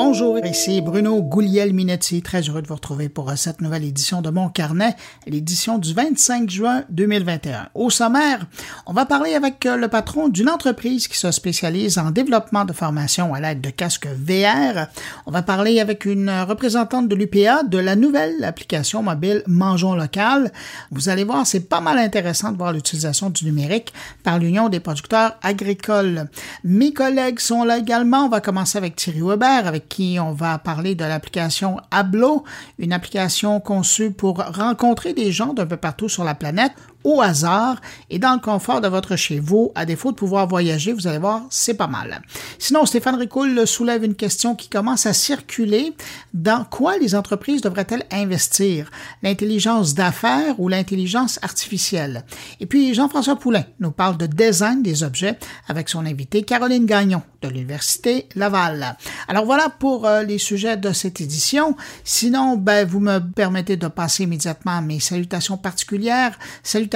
Bonjour, ici Bruno Gouliel-Minetti, très heureux de vous retrouver pour cette nouvelle édition de Mon Carnet, l'édition du 25 juin 2021. Au sommaire, on va parler avec le patron d'une entreprise qui se spécialise en développement de formation à l'aide de casques VR. On va parler avec une représentante de l'UPA de la nouvelle application mobile Mangeons Local. Vous allez voir, c'est pas mal intéressant de voir l'utilisation du numérique par l'Union des producteurs agricoles. Mes collègues sont là également. On va commencer avec Thierry Weber, avec qui on va parler de l'application Ablo, une application conçue pour rencontrer des gens d'un peu partout sur la planète au hasard et dans le confort de votre chez vous. À défaut de pouvoir voyager, vous allez voir, c'est pas mal. Sinon, Stéphane Ricoul soulève une question qui commence à circuler. Dans quoi les entreprises devraient-elles investir? L'intelligence d'affaires ou l'intelligence artificielle? Et puis, Jean-François Poulain nous parle de design des objets avec son invité Caroline Gagnon de l'Université Laval. Alors voilà pour euh, les sujets de cette édition. Sinon, ben, vous me permettez de passer immédiatement mes salutations particulières.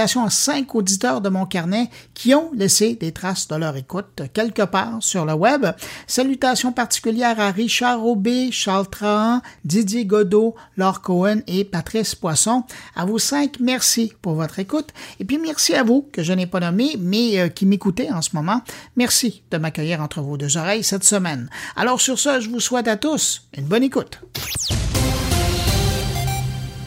À cinq auditeurs de mon carnet qui ont laissé des traces de leur écoute quelque part sur le web. Salutations particulières à Richard Aubé, Charles Trahan, Didier Godot, Laure Cohen et Patrice Poisson. À vous cinq, merci pour votre écoute. Et puis merci à vous que je n'ai pas nommé, mais euh, qui m'écoutez en ce moment. Merci de m'accueillir entre vos deux oreilles cette semaine. Alors sur ce, je vous souhaite à tous une bonne écoute.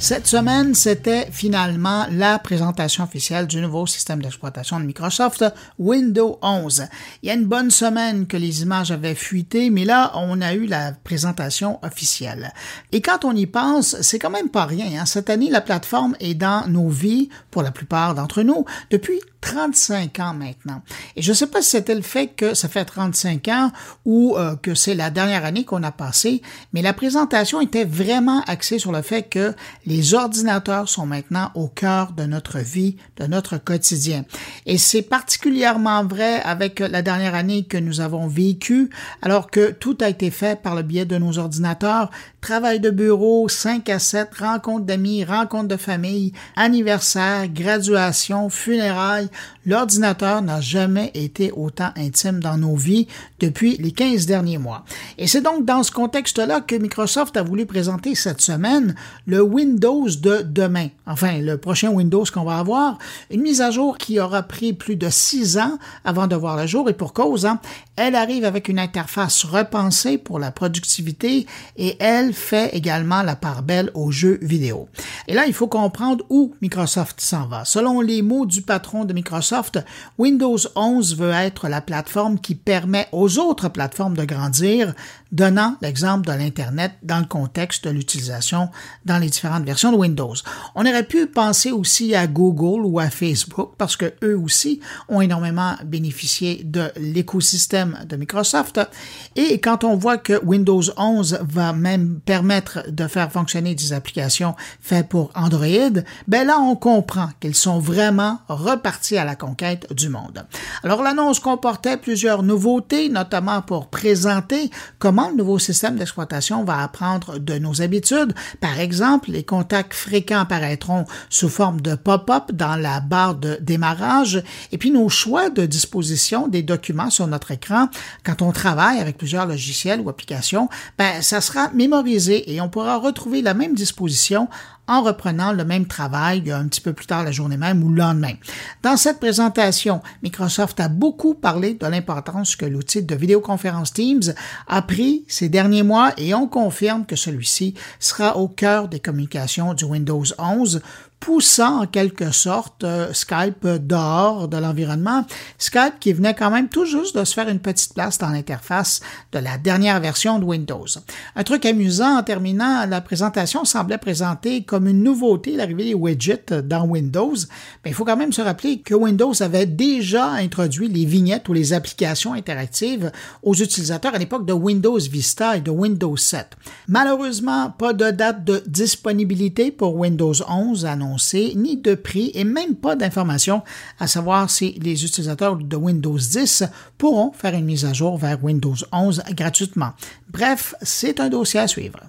Cette semaine, c'était finalement la présentation officielle du nouveau système d'exploitation de Microsoft, Windows 11. Il y a une bonne semaine que les images avaient fuité, mais là, on a eu la présentation officielle. Et quand on y pense, c'est quand même pas rien. Hein. Cette année, la plateforme est dans nos vies, pour la plupart d'entre nous, depuis 35 ans maintenant. Et je ne sais pas si c'était le fait que ça fait 35 ans ou euh, que c'est la dernière année qu'on a passé, mais la présentation était vraiment axée sur le fait que les ordinateurs sont maintenant au cœur de notre vie, de notre quotidien. Et c'est particulièrement vrai avec la dernière année que nous avons vécu, alors que tout a été fait par le biais de nos ordinateurs, travail de bureau, 5 à 7, rencontres d'amis, rencontres de famille, anniversaire, graduation, funérailles, l'ordinateur n'a jamais été autant intime dans nos vies depuis les 15 derniers mois. Et c'est donc dans ce contexte-là que Microsoft a voulu présenter cette semaine le Windows de demain. Enfin, le prochain Windows qu'on va avoir, une mise à jour qui aura pris plus de six ans avant de voir le jour et pour cause, hein, elle arrive avec une interface repensée pour la productivité et elle fait également la part belle aux jeux vidéo. Et là, il faut comprendre où Microsoft s'en va. Selon les mots du patron de Microsoft, Windows 11 veut être la plateforme qui permet aux autres plateformes de grandir, donnant l'exemple de l'Internet dans le contexte de l'utilisation dans les différentes versions de Windows. On aurait pu penser aussi à Google ou à Facebook parce que eux aussi ont énormément bénéficié de l'écosystème de Microsoft. Et quand on voit que Windows 11 va même permettre de faire fonctionner des applications faites pour Android, ben là, on comprend qu'ils sont vraiment repartis à la conquête du monde. Alors, l'annonce comportait plusieurs nouveautés, notamment pour présenter comment le nouveau système d'exploitation va apprendre de nos habitudes. Par exemple, les contacts fréquents apparaîtront sous forme de pop-up dans la barre de démarrage. Et puis nos choix de disposition des documents sur notre écran quand on travaille avec plusieurs logiciels ou applications, ben, ça sera mémorisé et on pourra retrouver la même disposition en reprenant le même travail un petit peu plus tard la journée même ou le lendemain. Dans cette présentation, Microsoft a beaucoup parlé de l'importance que l'outil de vidéoconférence Teams a pris ces derniers mois et on confirme que celui-ci sera au cœur des communications du Windows 11 poussant en quelque sorte euh, Skype dehors de l'environnement. Skype qui venait quand même tout juste de se faire une petite place dans l'interface de la dernière version de Windows. Un truc amusant en terminant, la présentation semblait présenter comme une nouveauté l'arrivée des widgets dans Windows, mais il faut quand même se rappeler que Windows avait déjà introduit les vignettes ou les applications interactives aux utilisateurs à l'époque de Windows Vista et de Windows 7. Malheureusement, pas de date de disponibilité pour Windows 11 annoncée ni de prix et même pas d'informations à savoir si les utilisateurs de Windows 10 pourront faire une mise à jour vers Windows 11 gratuitement. Bref, c'est un dossier à suivre.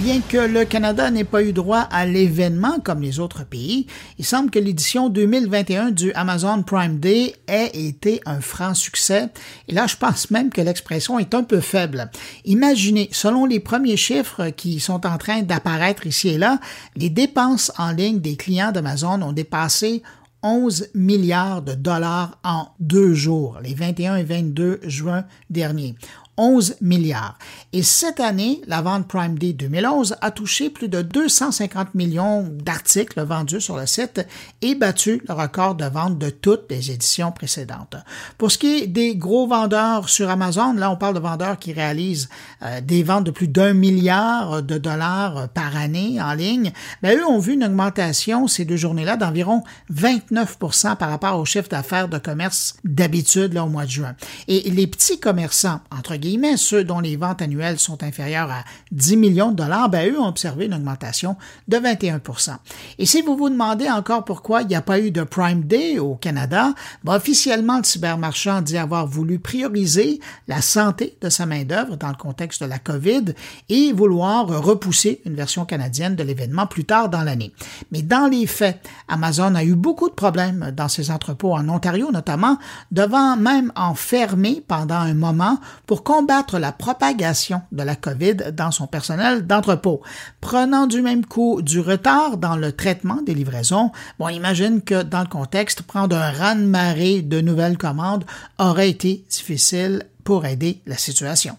Bien que le Canada n'ait pas eu droit à l'événement comme les autres pays, il semble que l'édition 2021 du Amazon Prime Day ait été un franc succès. Et là, je pense même que l'expression est un peu faible. Imaginez, selon les premiers chiffres qui sont en train d'apparaître ici et là, les dépenses en ligne des clients d'Amazon ont dépassé 11 milliards de dollars en deux jours, les 21 et 22 juin dernier. 11 milliards. Et cette année, la vente Prime Day 2011 a touché plus de 250 millions d'articles vendus sur le site et battu le record de vente de toutes les éditions précédentes. Pour ce qui est des gros vendeurs sur Amazon, là on parle de vendeurs qui réalisent euh, des ventes de plus d'un milliard de dollars par année en ligne, ben, eux ont vu une augmentation ces deux journées-là d'environ 29% par rapport au chiffre d'affaires de commerce d'habitude au mois de juin. Et les petits commerçants, entre ceux dont les ventes annuelles sont inférieures à 10 millions de dollars, ben, eux ont observé une augmentation de 21% Et si vous vous demandez encore pourquoi il n'y a pas eu de Prime Day au Canada, ben, officiellement, le cybermarchand dit avoir voulu prioriser la santé de sa main-d'œuvre dans le contexte de la COVID et vouloir repousser une version canadienne de l'événement plus tard dans l'année. Mais dans les faits, Amazon a eu beaucoup de problèmes dans ses entrepôts en Ontario notamment, devant même en fermer pendant un moment pour combattre la propagation de la COVID dans son personnel d'entrepôt. Prenant du même coup du retard dans le traitement des livraisons, bon, imagine que dans le contexte, prendre un raz-de-marée de nouvelles commandes aurait été difficile pour aider la situation.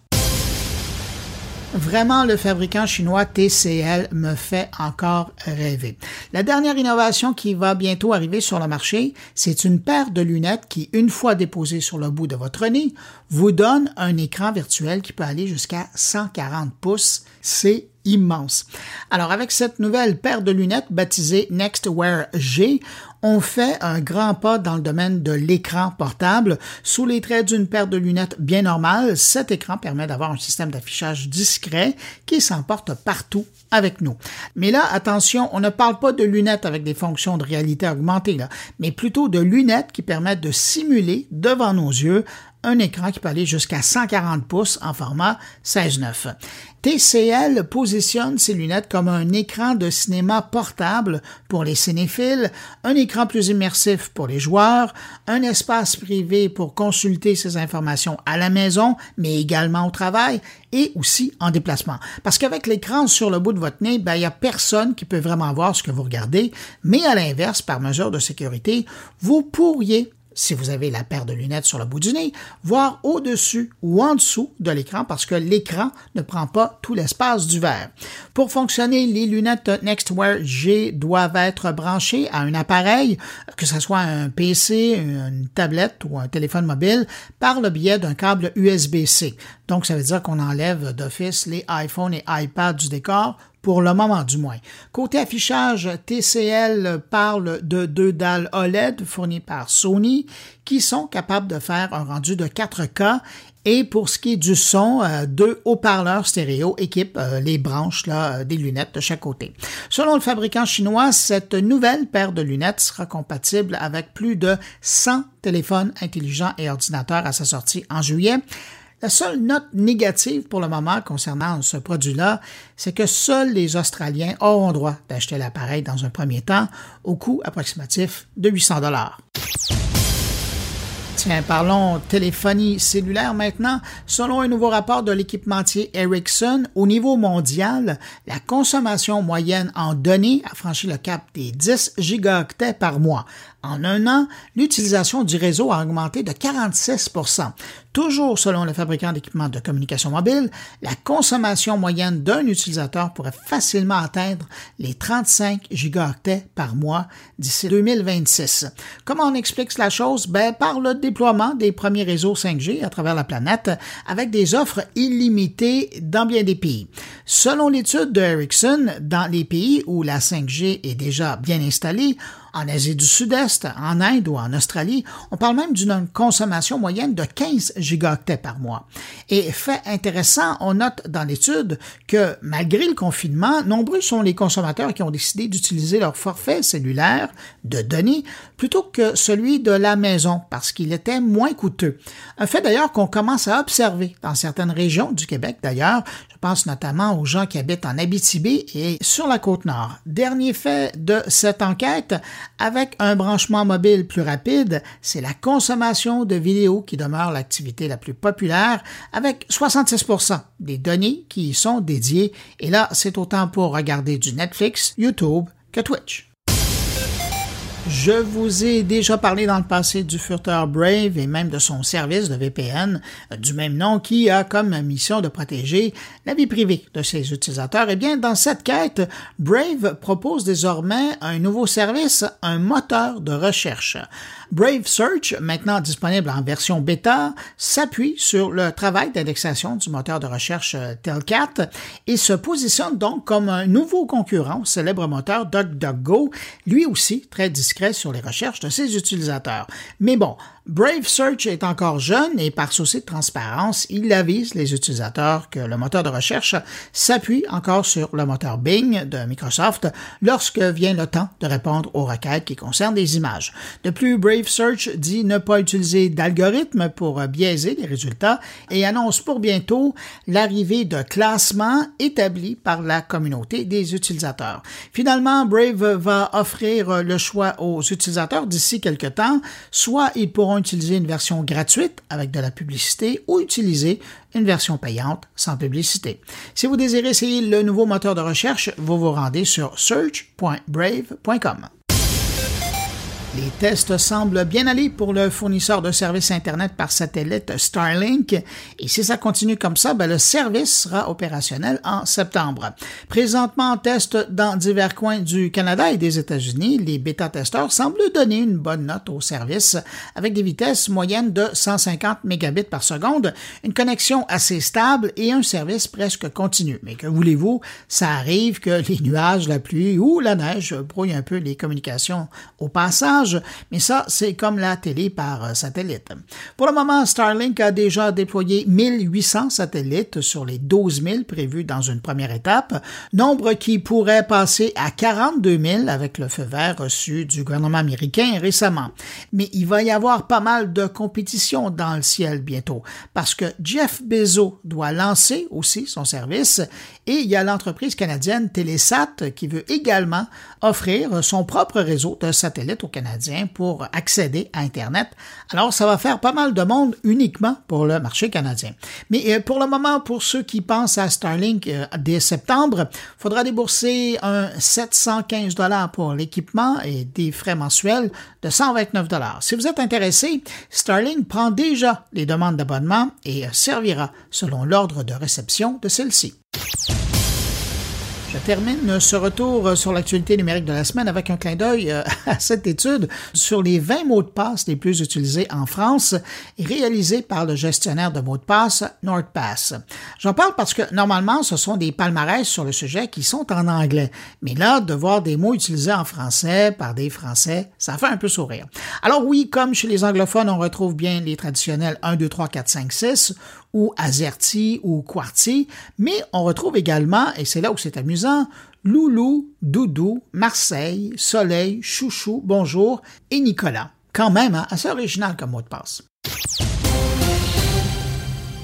Vraiment, le fabricant chinois TCL me fait encore rêver. La dernière innovation qui va bientôt arriver sur le marché, c'est une paire de lunettes qui, une fois déposée sur le bout de votre nez, vous donne un écran virtuel qui peut aller jusqu'à 140 pouces. C'est immense. Alors avec cette nouvelle paire de lunettes baptisée NextWear G, on fait un grand pas dans le domaine de l'écran portable. Sous les traits d'une paire de lunettes bien normale, cet écran permet d'avoir un système d'affichage discret qui s'emporte partout avec nous. Mais là, attention, on ne parle pas de lunettes avec des fonctions de réalité augmentée, là, mais plutôt de lunettes qui permettent de simuler devant nos yeux un écran qui peut aller jusqu'à 140 pouces en format 16-9. TCL positionne ces lunettes comme un écran de cinéma portable pour les cinéphiles, un écran plus immersif pour les joueurs, un espace privé pour consulter ces informations à la maison, mais également au travail et aussi en déplacement. Parce qu'avec l'écran sur le bout de votre nez, ben, il n'y a personne qui peut vraiment voir ce que vous regardez, mais à l'inverse, par mesure de sécurité, vous pourriez si vous avez la paire de lunettes sur le bout du nez, voir au-dessus ou en dessous de l'écran parce que l'écran ne prend pas tout l'espace du verre. Pour fonctionner, les lunettes NextWear G doivent être branchées à un appareil, que ce soit un PC, une tablette ou un téléphone mobile, par le biais d'un câble USB-C. Donc, ça veut dire qu'on enlève d'office les iPhones et iPads du décor pour le moment du moins. Côté affichage, TCL parle de deux dalles OLED fournies par Sony qui sont capables de faire un rendu de 4K et pour ce qui est du son, euh, deux haut-parleurs stéréo équipent euh, les branches euh, des lunettes de chaque côté. Selon le fabricant chinois, cette nouvelle paire de lunettes sera compatible avec plus de 100 téléphones intelligents et ordinateurs à sa sortie en juillet. La seule note négative pour le moment concernant ce produit-là, c'est que seuls les Australiens auront droit d'acheter l'appareil dans un premier temps au coût approximatif de 800 dollars. Tiens, parlons téléphonie cellulaire maintenant. Selon un nouveau rapport de l'équipementier Ericsson, au niveau mondial, la consommation moyenne en données a franchi le cap des 10 gigaoctets par mois. En un an, l'utilisation du réseau a augmenté de 46% Toujours selon le fabricant d'équipements de communication mobile, la consommation moyenne d'un utilisateur pourrait facilement atteindre les 35 gigaoctets par mois d'ici 2026. Comment on explique la chose? Ben, par le déploiement des premiers réseaux 5G à travers la planète avec des offres illimitées dans bien des pays. Selon l'étude de Ericsson, dans les pays où la 5G est déjà bien installée, en Asie du Sud-Est, en Inde ou en Australie, on parle même d'une consommation moyenne de 15 gigaoctets par mois. Et fait intéressant, on note dans l'étude que malgré le confinement, nombreux sont les consommateurs qui ont décidé d'utiliser leur forfait cellulaire de données plutôt que celui de la maison parce qu'il était moins coûteux. Un fait d'ailleurs qu'on commence à observer dans certaines régions du Québec d'ailleurs. Pense notamment aux gens qui habitent en Abitibi et sur la côte nord. Dernier fait de cette enquête, avec un branchement mobile plus rapide, c'est la consommation de vidéos qui demeure l'activité la plus populaire avec 66% des données qui y sont dédiées. Et là, c'est autant pour regarder du Netflix, YouTube que Twitch. Je vous ai déjà parlé dans le passé du furteur Brave et même de son service de VPN euh, du même nom qui a comme mission de protéger la vie privée de ses utilisateurs. Eh bien, dans cette quête, Brave propose désormais un nouveau service, un moteur de recherche. Brave Search, maintenant disponible en version bêta, s'appuie sur le travail d'indexation du moteur de recherche euh, Telcat et se positionne donc comme un nouveau concurrent au célèbre moteur DuckDuckGo, lui aussi très discret sur les recherches de ses utilisateurs. Mais bon, Brave Search est encore jeune et par souci de transparence, il avise les utilisateurs que le moteur de recherche s'appuie encore sur le moteur Bing de Microsoft lorsque vient le temps de répondre aux requêtes qui concernent des images. De plus, Brave Search dit ne pas utiliser d'algorithme pour biaiser les résultats et annonce pour bientôt l'arrivée de classements établis par la communauté des utilisateurs. Finalement, Brave va offrir le choix aux utilisateurs d'ici quelques temps, soit ils pourront utiliser une version gratuite avec de la publicité ou utiliser une version payante sans publicité. Si vous désirez essayer le nouveau moteur de recherche, vous vous rendez sur search.brave.com. Les tests semblent bien aller pour le fournisseur de services Internet par satellite Starlink et si ça continue comme ça, ben, le service sera opérationnel en septembre. Présentement en test dans divers coins du Canada et des États-Unis, les bêta-testeurs semblent donner une bonne note au service avec des vitesses moyennes de 150 mégabits par seconde, une connexion assez stable et un service presque continu. Mais que voulez-vous, ça arrive que les nuages, la pluie ou la neige brouillent un peu les communications au passage mais ça, c'est comme la télé par euh, satellite. Pour le moment, Starlink a déjà déployé 1800 satellites sur les 12 000 prévus dans une première étape, nombre qui pourrait passer à 42 000 avec le feu vert reçu du gouvernement américain récemment. Mais il va y avoir pas mal de compétition dans le ciel bientôt, parce que Jeff Bezos doit lancer aussi son service et il y a l'entreprise canadienne Télésat qui veut également offrir son propre réseau de satellites au Canada pour accéder à Internet. Alors, ça va faire pas mal de monde uniquement pour le marché canadien. Mais euh, pour le moment, pour ceux qui pensent à Starlink euh, dès septembre, faudra débourser un 715 dollars pour l'équipement et des frais mensuels de 129 dollars. Si vous êtes intéressé, Starlink prend déjà les demandes d'abonnement et servira selon l'ordre de réception de celle-ci. Je termine ce retour sur l'actualité numérique de la semaine avec un clin d'œil euh, à cette étude sur les 20 mots de passe les plus utilisés en France réalisée par le gestionnaire de mots de passe NordPass. J'en parle parce que normalement, ce sont des palmarès sur le sujet qui sont en anglais. Mais là, de voir des mots utilisés en français par des Français, ça fait un peu sourire. Alors oui, comme chez les anglophones, on retrouve bien les traditionnels 1, 2, 3, 4, 5, 6 ou Azerty ou Quarty, mais on retrouve également, et c'est là où c'est amusant, Loulou, Doudou, Marseille, Soleil, Chouchou, Bonjour et Nicolas. Quand même, hein, assez original comme mot de passe.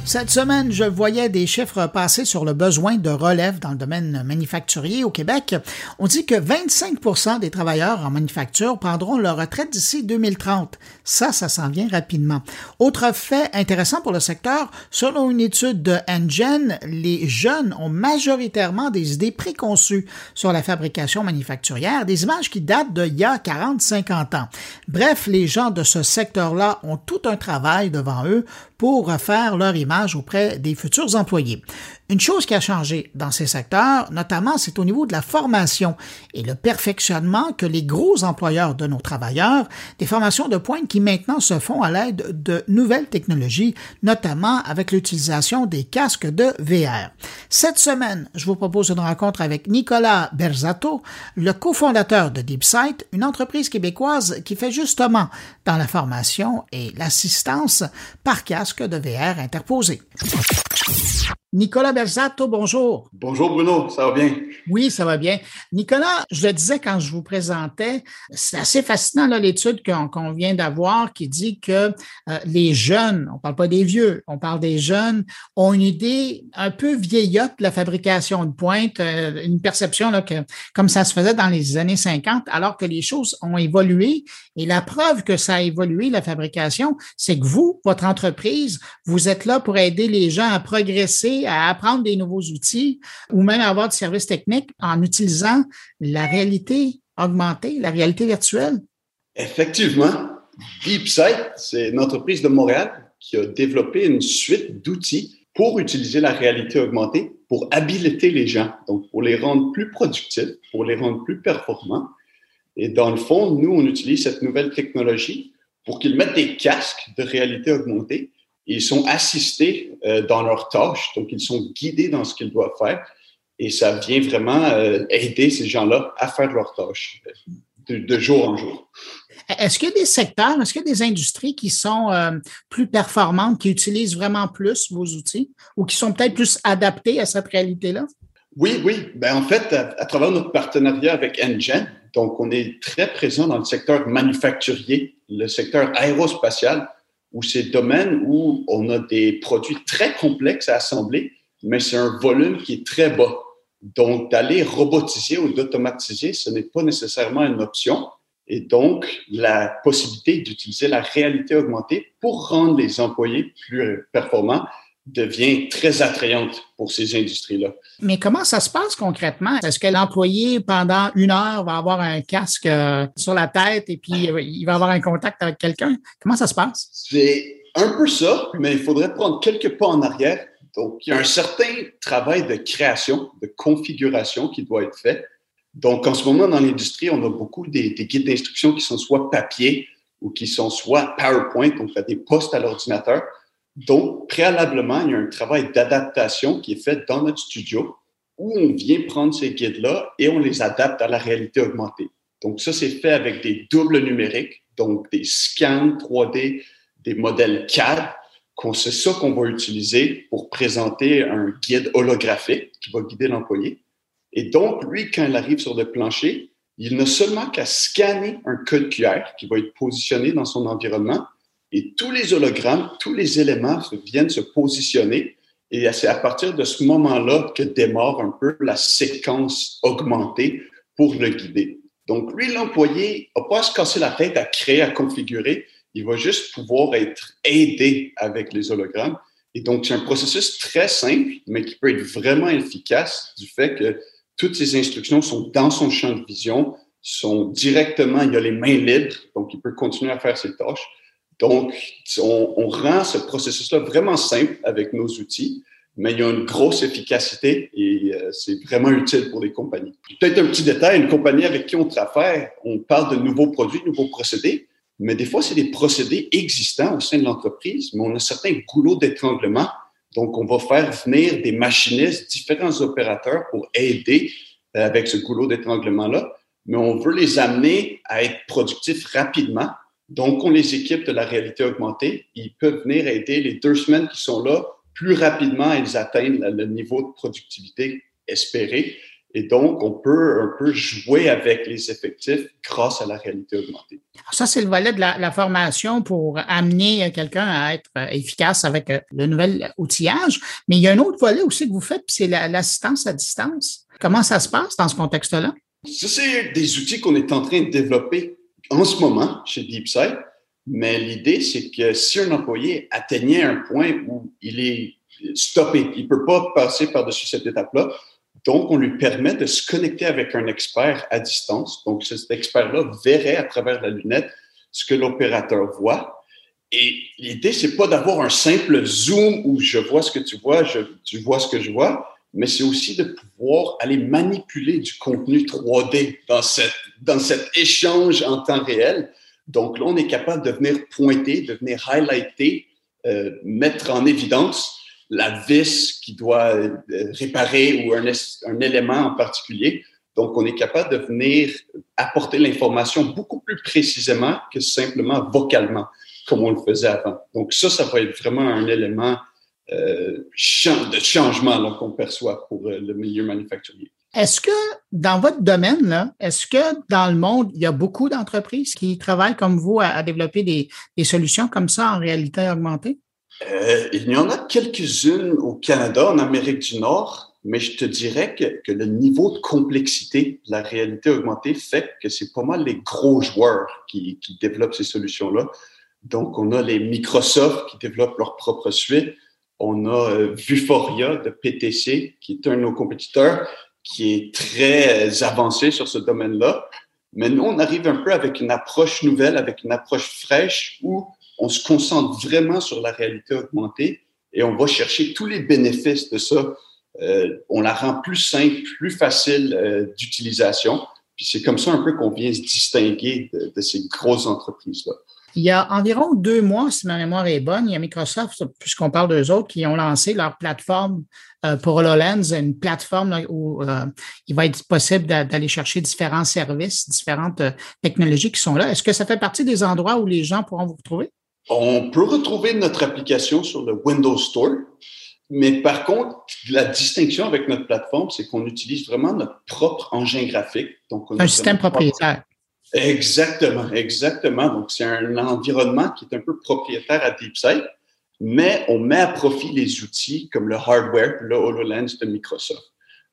Cette semaine, je voyais des chiffres passer sur le besoin de relève dans le domaine manufacturier au Québec. On dit que 25% des travailleurs en manufacture prendront leur retraite d'ici 2030. Ça, ça s'en vient rapidement. Autre fait intéressant pour le secteur, selon une étude de Engen, les jeunes ont majoritairement des idées préconçues sur la fabrication manufacturière, des images qui datent d'il y a 40-50 ans. Bref, les gens de ce secteur-là ont tout un travail devant eux pour refaire leur image auprès des futurs employés. Une chose qui a changé dans ces secteurs, notamment, c'est au niveau de la formation et le perfectionnement que les gros employeurs de nos travailleurs, des formations de pointe qui maintenant se font à l'aide de nouvelles technologies, notamment avec l'utilisation des casques de VR. Cette semaine, je vous propose une rencontre avec Nicolas Berzato, le cofondateur de DeepSight, une entreprise québécoise qui fait justement dans la formation et l'assistance par casque de VR interposé. Nicolas Berzato, bonjour. Bonjour Bruno, ça va bien? Oui, ça va bien. Nicolas, je le disais quand je vous présentais, c'est assez fascinant l'étude qu'on vient d'avoir qui dit que euh, les jeunes, on ne parle pas des vieux, on parle des jeunes, ont une idée un peu vieillotte de la fabrication de pointe, euh, une perception là, que, comme ça se faisait dans les années 50, alors que les choses ont évolué. Et la preuve que ça a évolué, la fabrication, c'est que vous, votre entreprise, vous êtes là pour aider les gens à progresser à apprendre des nouveaux outils ou même à avoir du service technique en utilisant la réalité augmentée, la réalité virtuelle? Effectivement. DeepSight, c'est une entreprise de Montréal qui a développé une suite d'outils pour utiliser la réalité augmentée, pour habiliter les gens, donc pour les rendre plus productifs, pour les rendre plus performants. Et dans le fond, nous, on utilise cette nouvelle technologie pour qu'ils mettent des casques de réalité augmentée ils sont assistés euh, dans leurs tâches, donc ils sont guidés dans ce qu'ils doivent faire. Et ça vient vraiment euh, aider ces gens-là à faire leurs tâches de, jour en jour. Est-ce qu'il y a des secteurs, est-ce qu'il y a des industries qui sont euh, plus performantes, qui utilisent vraiment plus vos outils ou qui sont peut-être plus adaptés à cette réalité-là? Oui, oui. Ben, en fait, à, travers notre partenariat avec Engen, donc on est très présent dans le secteur manufacturier, le secteur aérospatial, ou ces domaines où on a des produits très complexes à assembler, mais c'est un volume qui est très bas. Donc, d'aller robotiser ou d'automatiser, ce n'est pas nécessairement une option. Et donc, la possibilité d'utiliser la réalité augmentée pour rendre les employés plus performants devient très attrayante pour ces industries-là. Mais comment ça se passe concrètement? Est-ce que l'employé, pendant une heure, va avoir un casque euh, sur la tête et puis euh, il va avoir un contact avec quelqu'un? Comment ça se passe? C'est un peu ça, mais il faudrait prendre quelques pas en arrière. Donc, il y a un certain travail de création, de configuration qui doit être fait. Donc, en ce moment, dans l'industrie, on a beaucoup des, des guides d'instruction qui sont soit papier ou qui sont soit PowerPoint, donc des postes à l'ordinateur. Donc, préalablement, il y a un travail d'adaptation qui est fait dans notre studio où on vient prendre ces guides-là et on les adapte à la réalité augmentée. Donc, ça, c'est fait avec des doubles numériques, donc des scans 3D, des modèles CAD. C'est ça qu'on va utiliser pour présenter un guide holographique qui va guider l'employé. Et donc, lui, quand il arrive sur le plancher, il n'a seulement qu'à scanner un code QR qui va être positionné dans son environnement et tous les hologrammes, tous les éléments viennent se positionner. Et c'est à partir de ce moment-là que démarre un peu la séquence augmentée pour le guider. Donc, lui, l'employé n'a pas à se casser la tête à créer, à configurer. Il va juste pouvoir être aidé avec les hologrammes. Et donc, c'est un processus très simple, mais qui peut être vraiment efficace du fait que toutes ces instructions sont dans son champ de vision, sont directement, il a les mains libres, donc il peut continuer à faire ses tâches. Donc, on, rend ce processus-là vraiment simple avec nos outils, mais il y a une grosse efficacité et euh, c'est vraiment utile pour les compagnies. Peut-être un petit détail, une compagnie avec qui on travaille, on parle de nouveaux produits, nouveaux procédés, mais des fois, c'est des procédés existants au sein de l'entreprise, mais on a certains goulots d'étranglement. Donc, on va faire venir des machinistes, différents opérateurs pour aider euh, avec ce goulot d'étranglement-là, mais on veut les amener à être productifs rapidement donc, on les équipe de la réalité augmentée. Ils peuvent venir aider les deux semaines qui sont là. Plus rapidement, ils atteignent le niveau de productivité espéré. Et donc, on peut un peu jouer avec les effectifs grâce à la réalité augmentée. Ça, c'est le volet de la, formation pour amener quelqu'un à être efficace avec euh, le nouvel outillage. Mais il y a un autre volet aussi que vous faites, c'est l'assistance à distance. Comment ça se passe dans ce contexte-là? Ça, c'est des outils qu'on est en train de développer en ce moment chez DeepSight, mais l'idée, c'est que si un employé atteignait un point où il est stoppé, il ne peut pas passer par-dessus cette étape-là, donc on lui permet de se connecter avec un expert à distance. Donc cet expert-là verrait à travers la lunette ce que l'opérateur voit Et l'idée, c'est pas d'avoir un simple zoom où je vois ce que tu vois, tu vois ce que je vois, mais c'est aussi de pouvoir aller manipuler du contenu 3D dans, cette, dans cet échange en temps réel. Donc là, on est capable de venir pointer, de venir highlighter, euh, mettre en évidence la vis qui doit euh, réparer ou un, un élément en particulier. Donc, on est capable de venir apporter l'information beaucoup plus précisément que simplement vocalement, comme on le faisait avant. Donc, ça, ça va être vraiment un élément de changement qu'on perçoit pour euh, le milieu manufacturier. Est-ce que dans votre domaine, là, est-ce que dans le monde, il y a beaucoup d'entreprises qui travaillent comme vous à, développer des, solutions comme ça en réalité augmentée? Euh, il y en a quelques-unes au Canada, en Amérique du Nord, mais je te dirais que, que, le niveau de complexité de la réalité augmentée fait que c'est pas mal les gros joueurs qui, qui développent ces solutions-là. Donc, on a les Microsoft qui développent leur propre suite. On a euh, Vuforia de PTC, qui est un de nos compétiteurs, qui est très euh, avancé sur ce domaine-là. Mais nous, on arrive un peu avec une approche nouvelle, avec une approche fraîche où on se concentre vraiment sur la réalité augmentée et on va chercher tous les bénéfices de ça. Euh, on la rend plus simple, plus facile d'utilisation. Puis c'est comme ça un peu qu'on vient se distinguer de ces grosses entreprises-là. Il y a environ deux mois, si ma mémoire est bonne, il y a Microsoft, puisqu'on parle d'eux autres, qui ont lancé leur plateforme euh, pour HoloLens, une plateforme où euh, il va être possible d'aller chercher différents services, différentes euh, technologies qui sont là. Est-ce que ça fait partie des endroits où les gens pourront vous retrouver? On peut retrouver notre application sur le Windows Store, mais par contre, la distinction avec notre plateforme, c'est qu'on utilise vraiment notre propre engin graphique. Donc, un système propriétaire. Exactement, exactement. Donc, c'est un environnement qui est un peu propriétaire à DeepSight, mais on met à profit les outils comme le hardware, le HoloLens de Microsoft.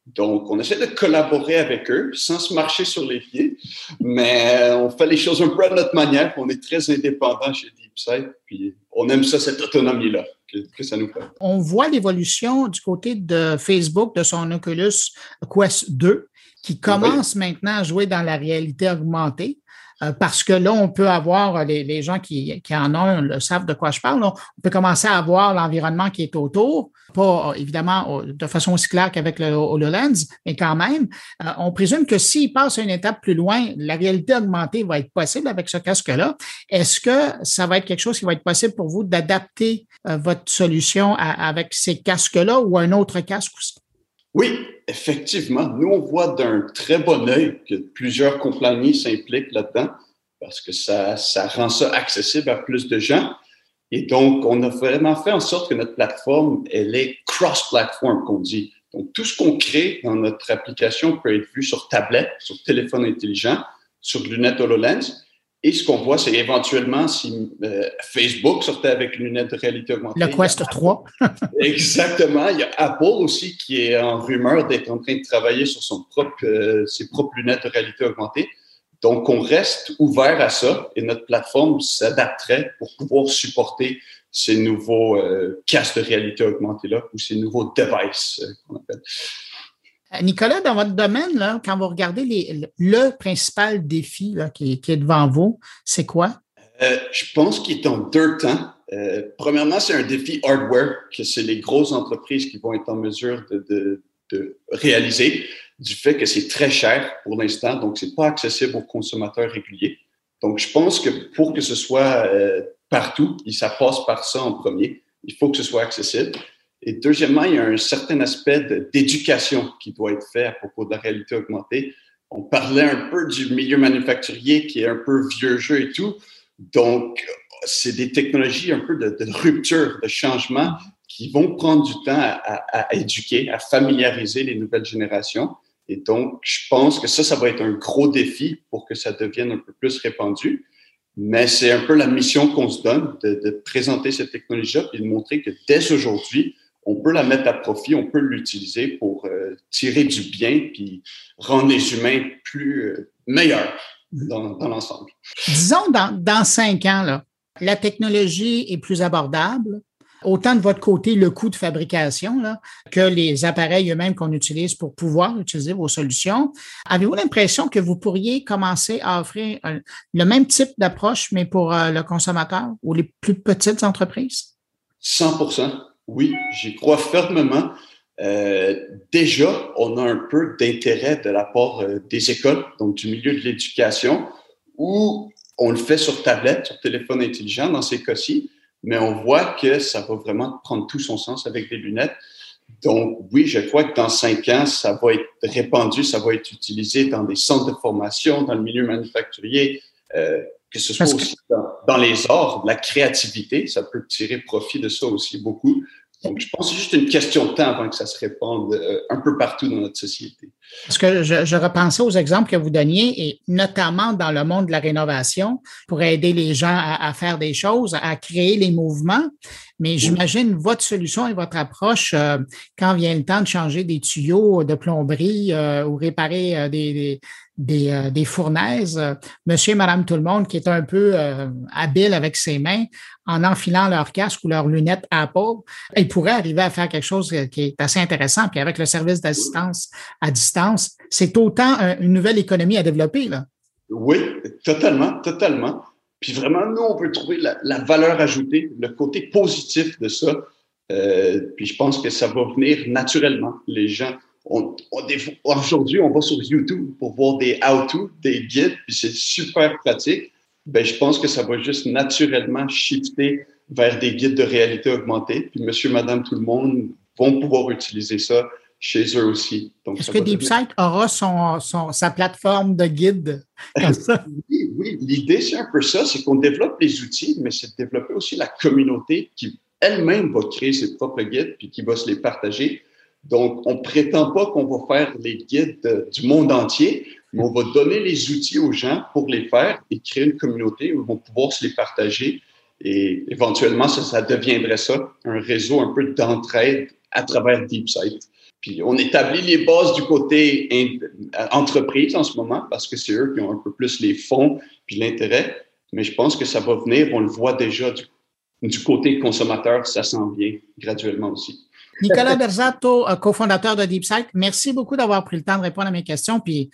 Donc, on essaie de collaborer avec eux sans se marcher sur les pieds, mais on fait les choses un peu à notre manière. On est très indépendant chez DeepSight, puis on aime ça, cette autonomie-là que, que, ça nous fait. On voit l'évolution du côté de Facebook, de son Oculus Quest 2 qui commence maintenant à jouer dans la réalité augmentée. Euh, parce que là, on peut avoir, les, gens qui, en ont le savent de quoi je parle, on peut commencer à avoir l'environnement qui est autour, pas évidemment de façon aussi claire qu'avec le HoloLens, mais quand même, euh, on présume que s'il passe une étape plus loin, la réalité augmentée va être possible avec ce casque-là. Est-ce que ça va être quelque chose qui va être possible pour vous d'adapter euh, votre solution avec ces casques-là ou un autre casque aussi? Oui, effectivement. Nous, on voit d'un très bon œil que plusieurs compagnies s'impliquent là-dedans parce que ça, ça rend ça accessible à plus de gens. Et donc, on a vraiment fait en sorte que notre plateforme, elle est cross-platform, qu'on dit. Donc, tout ce qu'on crée dans notre application peut être vu sur tablette, sur téléphone intelligent, sur lunettes HoloLens. Et ce qu'on voit, c'est éventuellement si euh, Facebook sortait avec une lunette de réalité augmentée. Le Quest 3. Exactement. Il y a Apple aussi qui est en rumeur d'être en train de travailler sur son propre, euh, ses propres lunettes de réalité augmentée. Donc, on reste ouvert à ça et notre plateforme s'adapterait pour pouvoir supporter ces nouveaux euh, casques de réalité augmentée-là ou ces nouveaux devices qu'on appelle. Euh, Nicolas, dans votre domaine, là, quand vous regardez le principal défi qui, est devant vous, c'est quoi? Euh, je pense qu'il est en deux temps. Euh, premièrement, c'est un défi hardware que c'est les grosses entreprises qui vont être en mesure de, réaliser du fait que c'est très cher pour l'instant, donc c'est pas accessible aux consommateurs réguliers. Donc, je pense que pour que ce soit partout, ça passe par ça en premier. Il faut que ce soit accessible. Et deuxièmement, il y a un certain aspect d'éducation qui doit être fait à propos de la réalité augmentée. On parlait un peu du milieu manufacturier qui est un peu vieux jeu et tout. Donc, c'est des technologies un peu de, rupture, de changement qui vont prendre du temps à, éduquer, à familiariser les nouvelles générations. Et donc, je pense que ça, ça va être un gros défi pour que ça devienne un peu plus répandu. Mais c'est un peu la mission qu'on se donne de, de présenter cette technologie-là et de montrer que dès aujourd'hui, on peut la mettre à profit, on peut l'utiliser pour euh, tirer du bien puis rendre les humains plus euh, meilleurs dans, l'ensemble. Disons, dans, cinq ans, là, la technologie est plus abordable, autant de votre côté le coût de fabrication là, que les appareils eux-mêmes qu'on utilise pour pouvoir utiliser vos solutions. Avez-vous l'impression que vous pourriez commencer à offrir le même type d'approche, mais pour euh, le consommateur ou les plus petites entreprises? 100 oui, j'y crois fermement. Euh, déjà, on a un peu d'intérêt de la part euh, des écoles, donc du milieu de l'éducation, où on le fait sur tablette, sur téléphone intelligent dans ces cas-ci, mais on voit que ça va vraiment prendre tout son sens avec des lunettes. Donc, oui, je crois que dans cinq ans, ça va être répandu, ça va être utilisé dans des centres de formation, dans le milieu manufacturier, euh, que ce soit aussi dans, les arts, la créativité, ça peut tirer profit de ça aussi beaucoup. Donc, je pense que c'est juste une question de temps avant que ça se répande euh, un peu partout dans notre société. Parce que je, je, repensais aux exemples que vous donniez, et notamment dans le monde de la rénovation, pour aider les gens à, à faire des choses, à créer les mouvements. Mais j'imagine votre solution et votre approche, euh, quand vient le temps de changer des tuyaux de plomberie euh, ou réparer des, des, des, fournaises, monsieur et madame tout le monde qui est un peu habile avec ses mains, en enfilant leur casque ou leurs lunettes Apple, ils pourraient arriver à faire quelque chose qui est assez intéressant. Puis avec le service d'assistance à distance, c'est autant une nouvelle économie à développer. Là. Oui, totalement, totalement. Puis vraiment, nous, on peut trouver la, valeur ajoutée, le côté positif de ça. Euh, puis je pense que ça va venir naturellement. Les gens, on, aujourd'hui, on va sur YouTube pour voir des how-to, des guides, puis c'est super pratique. Ben, je pense que ça va juste naturellement shifter vers des guides de réalité augmentée. Puis monsieur, madame, tout le monde vont pouvoir utiliser ça chez eux aussi. Est-ce que DeepSight aura son, sa plateforme de guide comme ça? oui, oui. l'idée, c'est un peu ça, c'est qu'on développe les outils, mais c'est de développer aussi la communauté qui elle-même va créer ses propres guides puis qui va se les partager. Donc, on prétend pas qu'on va faire les guides du monde entier, mais on va donner les outils aux gens pour les faire et créer une communauté où ils vont pouvoir se les partager. Et éventuellement, ça, deviendrait ça, un réseau un peu d'entraide à travers DeepSight. Puis on établit les bases du côté entreprise en ce moment parce que c'est eux qui ont un peu plus les fonds puis l'intérêt. Mais je pense que ça va venir, on le voit déjà du, côté consommateur, ça s'en vient graduellement aussi. Nicolas Berzato, euh, cofondateur de DeepSight, merci beaucoup d'avoir pris le temps de répondre à mes questions. Puis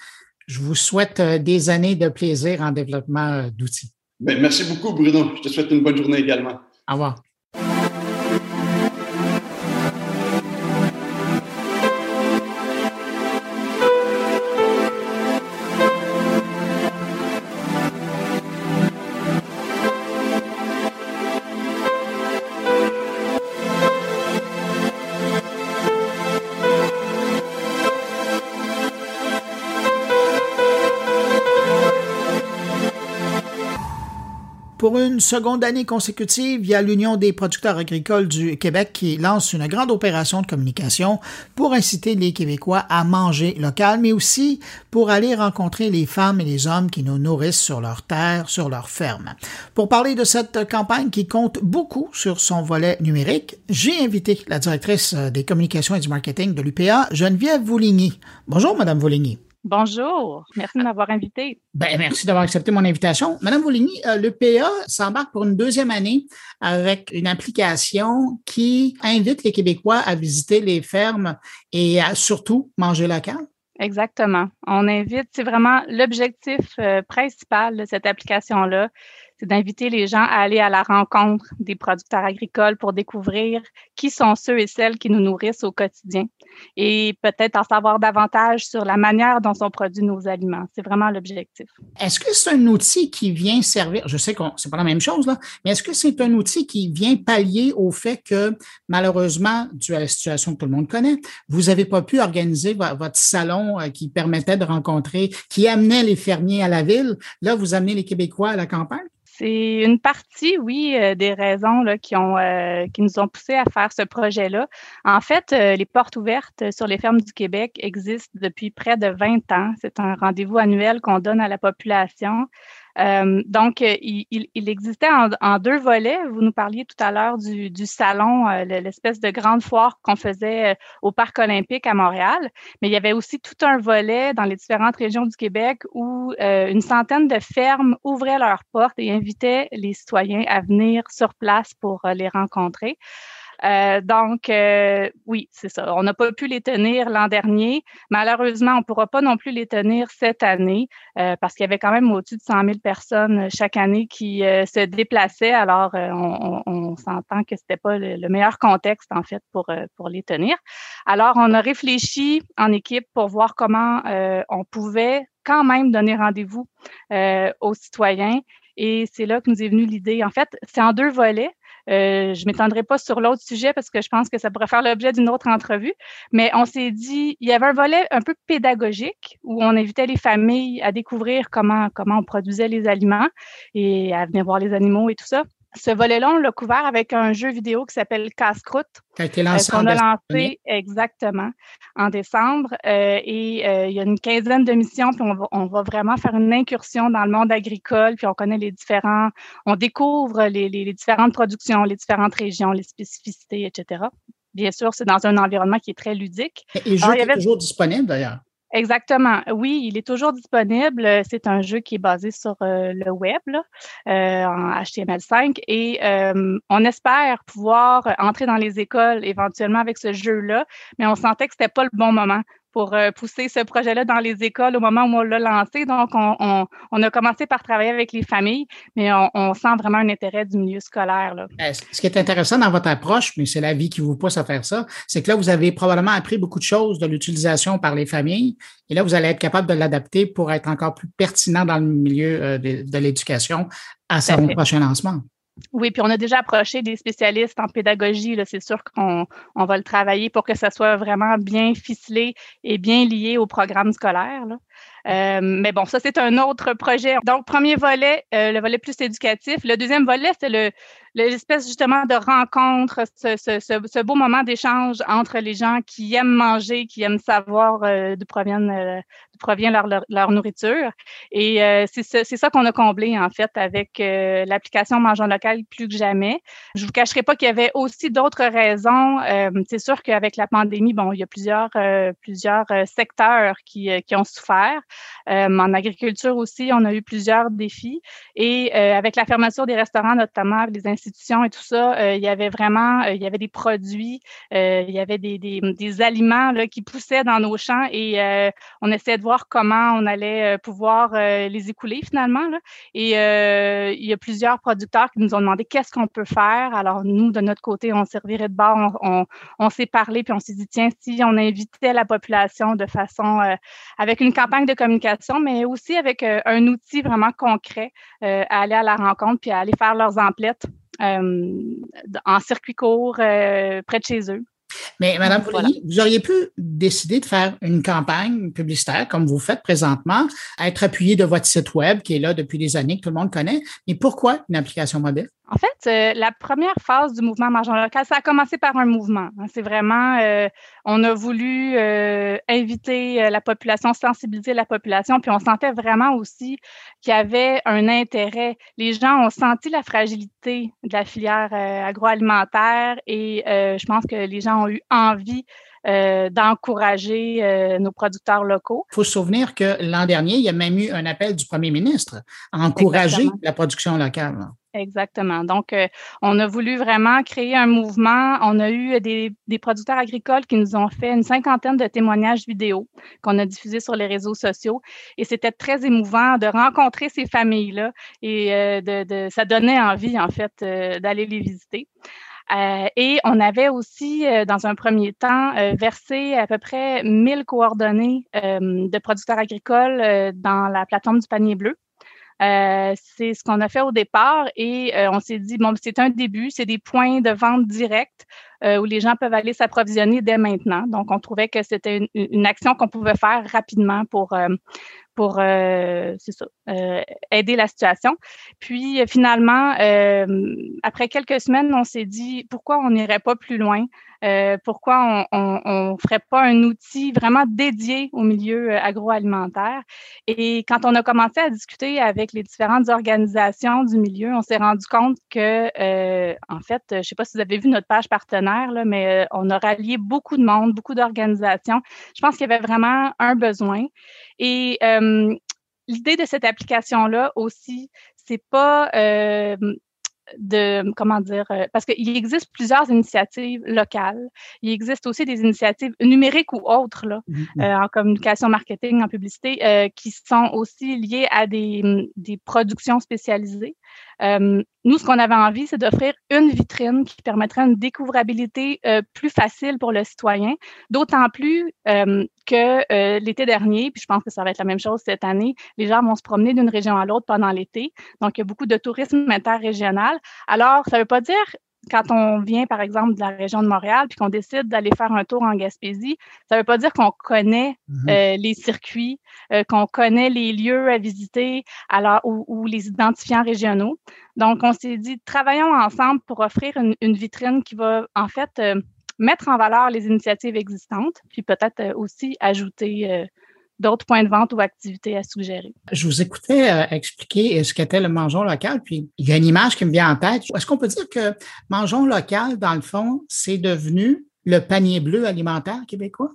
je vous souhaite euh, des années de plaisir en développement euh, d'outils. Ben, merci beaucoup, Bruno. Je te souhaite une bonne journée également. Au revoir. Seconde année consécutive, il y a l'Union des producteurs agricoles du Québec qui lance une grande opération de communication pour inciter les Québécois à manger local, mais aussi pour aller rencontrer les femmes et les hommes qui nous nourrissent sur leur terre, sur leur ferme. Pour parler de cette campagne qui compte beaucoup sur son volet numérique, j'ai invité la directrice des communications et du marketing de l'UPA, Geneviève Vouligny. Bonjour, Madame Vouligny. Bonjour, merci de m'avoir invité. Ben, merci d'avoir accepté mon invitation. Madame Voligny, euh, le PA s'embarque pour une deuxième année avec une application qui invite les Québécois à visiter les fermes et à surtout manger local. Exactement. On invite, c'est vraiment l'objectif euh, principal de cette application-là, c'est d'inviter les gens à aller à la rencontre des producteurs agricoles pour découvrir qui sont ceux et celles qui nous nourrissent au quotidien et peut-être en savoir davantage sur la manière dont sont produits nos aliments. C'est vraiment l'objectif. Est-ce que c'est un outil qui vient servir, je sais que c'est pas la même chose, là, mais est-ce que c'est un outil qui vient pallier au fait que, malheureusement, dû à la situation que tout le monde connaît, vous n'avez pas pu organiser votre salon euh, qui permettait de rencontrer, qui amenait les fermiers à la ville? Là, vous amenez les Québécois à la campagne? C'est une partie, oui, euh, des raisons euh, qui nous ont poussé à faire ce projet-là. En fait, euh, les portes ouvertes sur les fermes du Québec existent depuis près de 20 ans. C'est un rendez-vous annuel qu'on donne à la population Euh, donc, il, il, existait en, deux volets. Vous nous parliez tout à l'heure du, du, salon, l'espèce de grande foire qu'on faisait au Parc olympique à Montréal, mais il y avait aussi tout un volet dans les différentes régions du Québec où une centaine de fermes ouvraient leurs portes et invitaient les citoyens à venir sur place pour les rencontrer. Euh, donc, euh, oui, c'est ça. On n'a pas pu les tenir l'an dernier. Malheureusement, on ne pourra pas non plus les tenir cette année euh, parce qu'il y avait quand même au-dessus de 100 000 personnes chaque année qui se déplaçaient. Alors, on, s'entend que ce n'était pas le, meilleur contexte, en fait, pour, pour les tenir. Alors, on a réfléchi en équipe pour voir comment on pouvait quand même donner rendez-vous aux citoyens et c'est là que nous est venue l'idée. En fait, c'est en deux volets. Euh, je m'étendrai pas sur l'autre sujet parce que je pense que ça pourrait faire l'objet d'une autre entrevue. Mais on s'est dit, il y avait un volet un peu pédagogique où on invitait les familles à découvrir comment, comment on produisait les aliments et à venir voir les animaux et tout ça. Ce volet-là, on l'a couvert avec un jeu vidéo qui s'appelle Casse-croûte. Qui a été lancé euh, a lancé exactement en décembre. Euh, et euh, il y a une quinzaine de missions, puis on va, vraiment faire une incursion dans le monde agricole, puis on connaît les différents, on découvre les, les différentes productions, les différentes régions, les spécificités, etc. Bien sûr, c'est dans un environnement qui est très ludique. Et le jeu est toujours disponible d'ailleurs. Exactement. Oui, il est toujours disponible. C'est un jeu qui est basé sur euh, le web euh, en HTML5 et euh, on espère pouvoir entrer dans les écoles éventuellement avec ce jeu-là, mais on sentait que c'était pas le bon moment pour euh, pousser ce projet-là dans les écoles au moment où on l'a lancé. Donc, on, a commencé par travailler avec les familles, mais on, sent vraiment un intérêt du milieu scolaire. Là. Euh, ce qui est intéressant dans votre approche, mais c'est la vie qui vous pousse à faire ça, c'est que là, vous avez probablement appris beaucoup de choses de l'utilisation par les familles, et là, vous allez être capable de l'adapter pour être encore plus pertinent dans le milieu euh, de, l'éducation à son prochain lancement. Oui, puis on a déjà approché des spécialistes en pédagogie. C'est sûr qu'on on va le travailler pour que ça soit vraiment bien ficelé et bien lié au programme scolaire. Euh, mais bon, ça, c'est un autre projet. Donc, premier volet, euh, le volet plus éducatif. Le deuxième volet, c'est le, l'espèce justement de rencontre, ce, ce, ce, beau moment d'échange entre les gens qui aiment manger, qui aiment savoir euh, d'où proviennent, euh, provient leur, leur, nourriture. Et euh, c'est ça qu'on a comblé en fait avec euh, l'application Mangeons local plus que jamais. Je vous cacherai pas qu'il y avait aussi d'autres raisons. c'est sûr qu'avec la pandémie, bon, il y a plusieurs plusieurs secteurs qui, qui ont souffert. En agriculture aussi, on a eu plusieurs défis. Et avec la fermeture des restaurants, notamment les institutions et tout ça, euh, il y avait vraiment, euh, il y avait des produits, euh, il y avait des, des, aliments là, qui poussaient dans nos champs et on essayait de voir comment on allait pouvoir les écouler finalement. Et il y a plusieurs producteurs qui nous ont demandé qu'est-ce qu'on peut faire. Alors nous, de notre côté, on servirait de bord, on, s'est parlé puis on s'est dit tiens, si on invitait la population de façon avec une campagne de communication, mais aussi avec un outil vraiment concret à aller à la rencontre puis à aller faire leurs emplettes euh, en circuit court euh, près de chez eux. Mais Madame vous auriez pu décider de faire une campagne publicitaire comme vous faites présentement, être appuyé de votre site web qui est là depuis des années que tout le monde connaît. Mais pourquoi une application mobile? En fait, euh, la première phase du mouvement Margent local, ça a commencé par un mouvement. Hein. C'est vraiment, euh, on a voulu euh, inviter la population, sensibiliser la population, puis on sentait vraiment aussi qu'il y avait un intérêt. Les gens ont senti la fragilité de la filière agroalimentaire et je pense que les gens ont eu envie d'encourager nos producteurs locaux. Il faut se souvenir que l'an dernier, il y a même eu un appel du premier ministre à encourager la production locale. Exactement. Donc, euh, on a voulu vraiment créer un mouvement. On a eu des, des, producteurs agricoles qui nous ont fait une cinquantaine de témoignages vidéo qu'on a diffusés sur les réseaux sociaux. Et c'était très émouvant de rencontrer ces familles-là et euh, de, de, ça donnait envie, en fait, euh, d'aller les visiter. Et on avait aussi, dans un premier temps, versé à peu près 1000 coordonnées de producteurs agricoles dans la plateforme du panier bleu. Euh, c'est ce qu'on a fait au départ et euh, on s'est dit, bon, c'est un début, c'est des points de vente directs euh, où les gens peuvent aller s'approvisionner dès maintenant. Donc, on trouvait que c'était une, action qu'on pouvait faire rapidement pour, pour ça, aider la situation. Puis, finalement, après quelques semaines, on s'est dit, pourquoi on n'irait pas plus loin? Euh, pourquoi on ne ferait pas un outil vraiment dédié au milieu agroalimentaire? Et quand on a commencé à discuter avec les différentes organisations du milieu, on s'est rendu compte que, en fait, je ne sais pas si vous avez vu notre page partenaire, là, mais on a rallié beaucoup de monde, beaucoup d'organisations. Je pense qu'il y avait vraiment un besoin. Et l'idée de cette application-là aussi, c'est pas euh, de comment dire euh, parce qu'il existe plusieurs initiatives locales. Il existe aussi des initiatives numériques ou autres là, mmh euh, en communication, marketing, en publicité, euh, qui sont aussi liées à des, des productions spécialisées. Euh, nous, ce qu'on avait envie, c'est d'offrir une vitrine qui permettrait une découvrabilité euh, plus facile pour le citoyen, d'autant plus euh, que l'été dernier, puis je pense que ça va être la même chose cette année, les gens vont se promener d'une région à l'autre pendant l'été. Donc, il y a beaucoup de tourisme interrégional. Alors, ça ne veut pas dire quand on vient, par exemple, de la région de Montréal, puis qu'on décide d'aller faire un tour en Gaspésie, ça ne veut pas dire qu'on connaît mm-hmm. euh, les circuits, euh, qu'on connaît les lieux à visiter alors, ou, les identifiants régionaux. Donc, on s'est dit, travaillons ensemble pour offrir une, vitrine qui va, en fait, euh, mettre en valeur les initiatives existantes, puis peut-être aussi ajouter d'autres points de vente ou activités à suggérer. Je vous écoutais euh, expliquer euh, ce qu'était le mangeon local, puis il y a une image qui me vient en tête. Est-ce qu'on peut dire que mangeon local, dans le fond, c'est devenu le panier bleu alimentaire québécois?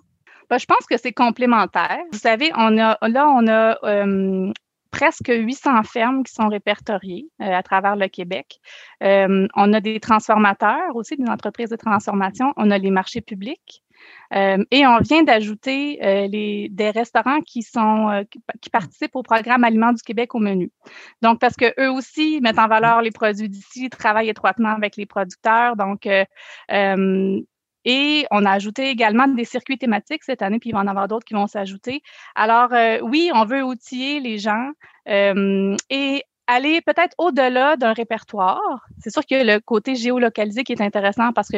Ben, je pense que c'est complémentaire. Vous savez, on a là, on a euh, presque 800 fermes qui sont répertoriées à travers le Québec. on a des transformateurs aussi, des entreprises de transformation. On a les marchés publics. Euh, et on vient d'ajouter euh, des restaurants qui sont euh, qui, participent au programme Aliments du Québec au menu. Donc parce que eux aussi mettent en valeur les produits d'ici, travaillent étroitement avec les producteurs. Donc et on a ajouté également des circuits thématiques cette année, puis il va en avoir d'autres qui vont s'ajouter. Alors, oui, on veut outiller les gens et aller peut-être au-delà d'un répertoire. C'est sûr a le côté géolocalisé qui est intéressant parce que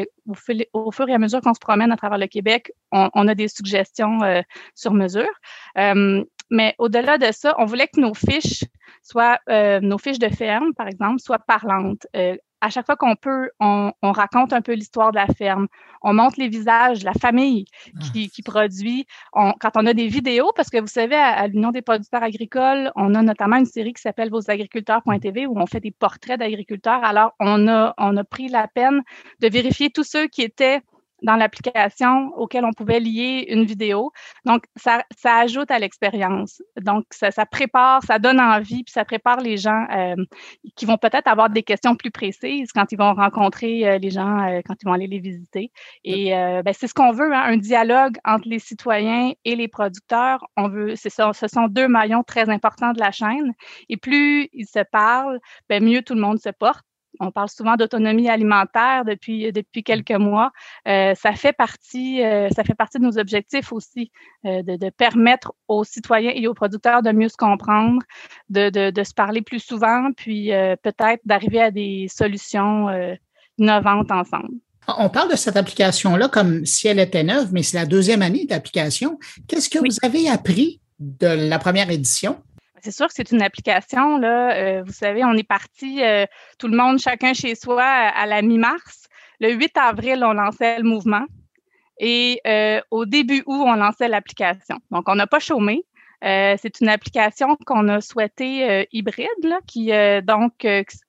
au, fur et à mesure qu'on se promène à travers le Québec, on, a des suggestions euh, sur mesure. Euh, mais au-delà de ça, on voulait que nos fiches soient, euh, nos fiches de ferme, par exemple, soient parlantes à chaque fois qu'on peut, on, raconte un peu l'histoire de la ferme. On montre les visages, la famille qui, ah. produit. quand on a des vidéos, parce que vous savez, à, l'Union des producteurs agricoles, on a notamment une série qui s'appelle Vos agriculteurs.tv où on fait des portraits d'agriculteurs. Alors, on a, on a pris la peine de vérifier tous ceux qui étaient dans l'application auquel on pouvait lier une vidéo. Donc, ça, ça ajoute à l'expérience. Donc, ça, ça, prépare, ça donne envie, puis ça prépare les gens euh, qui vont peut-être avoir des questions plus précises quand ils vont rencontrer euh, les gens, euh, quand ils vont aller les visiter. Et ben, c'est ce qu'on veut, hein, un dialogue entre les citoyens et les producteurs. On veut, c'est ça, ce sont deux maillons très importants de la chaîne. Et plus ils se parlent, ben, mieux tout le monde se porte on parle souvent d'autonomie alimentaire depuis, depuis quelques mois. Euh, ça fait partie, euh, ça fait partie de nos objectifs aussi, euh, de, permettre aux citoyens et aux producteurs de mieux se comprendre, de, de se parler plus souvent, puis peut-être d'arriver à des solutions innovantes ensemble. On parle de cette application-là comme si elle était neuve, mais c'est la deuxième année d'application. Qu'est-ce que vous avez appris de la première édition? C'est sûr que c'est une application. Là, euh, vous savez, on est parti, euh, tout le monde, chacun chez soi, à la mi-mars. Le 8 avril, on lançait le mouvement. Et euh, au début août, on lançait l'application. Donc, on n'a pas chômé. c'est une application qu'on a souhaité hybride, là, qui donc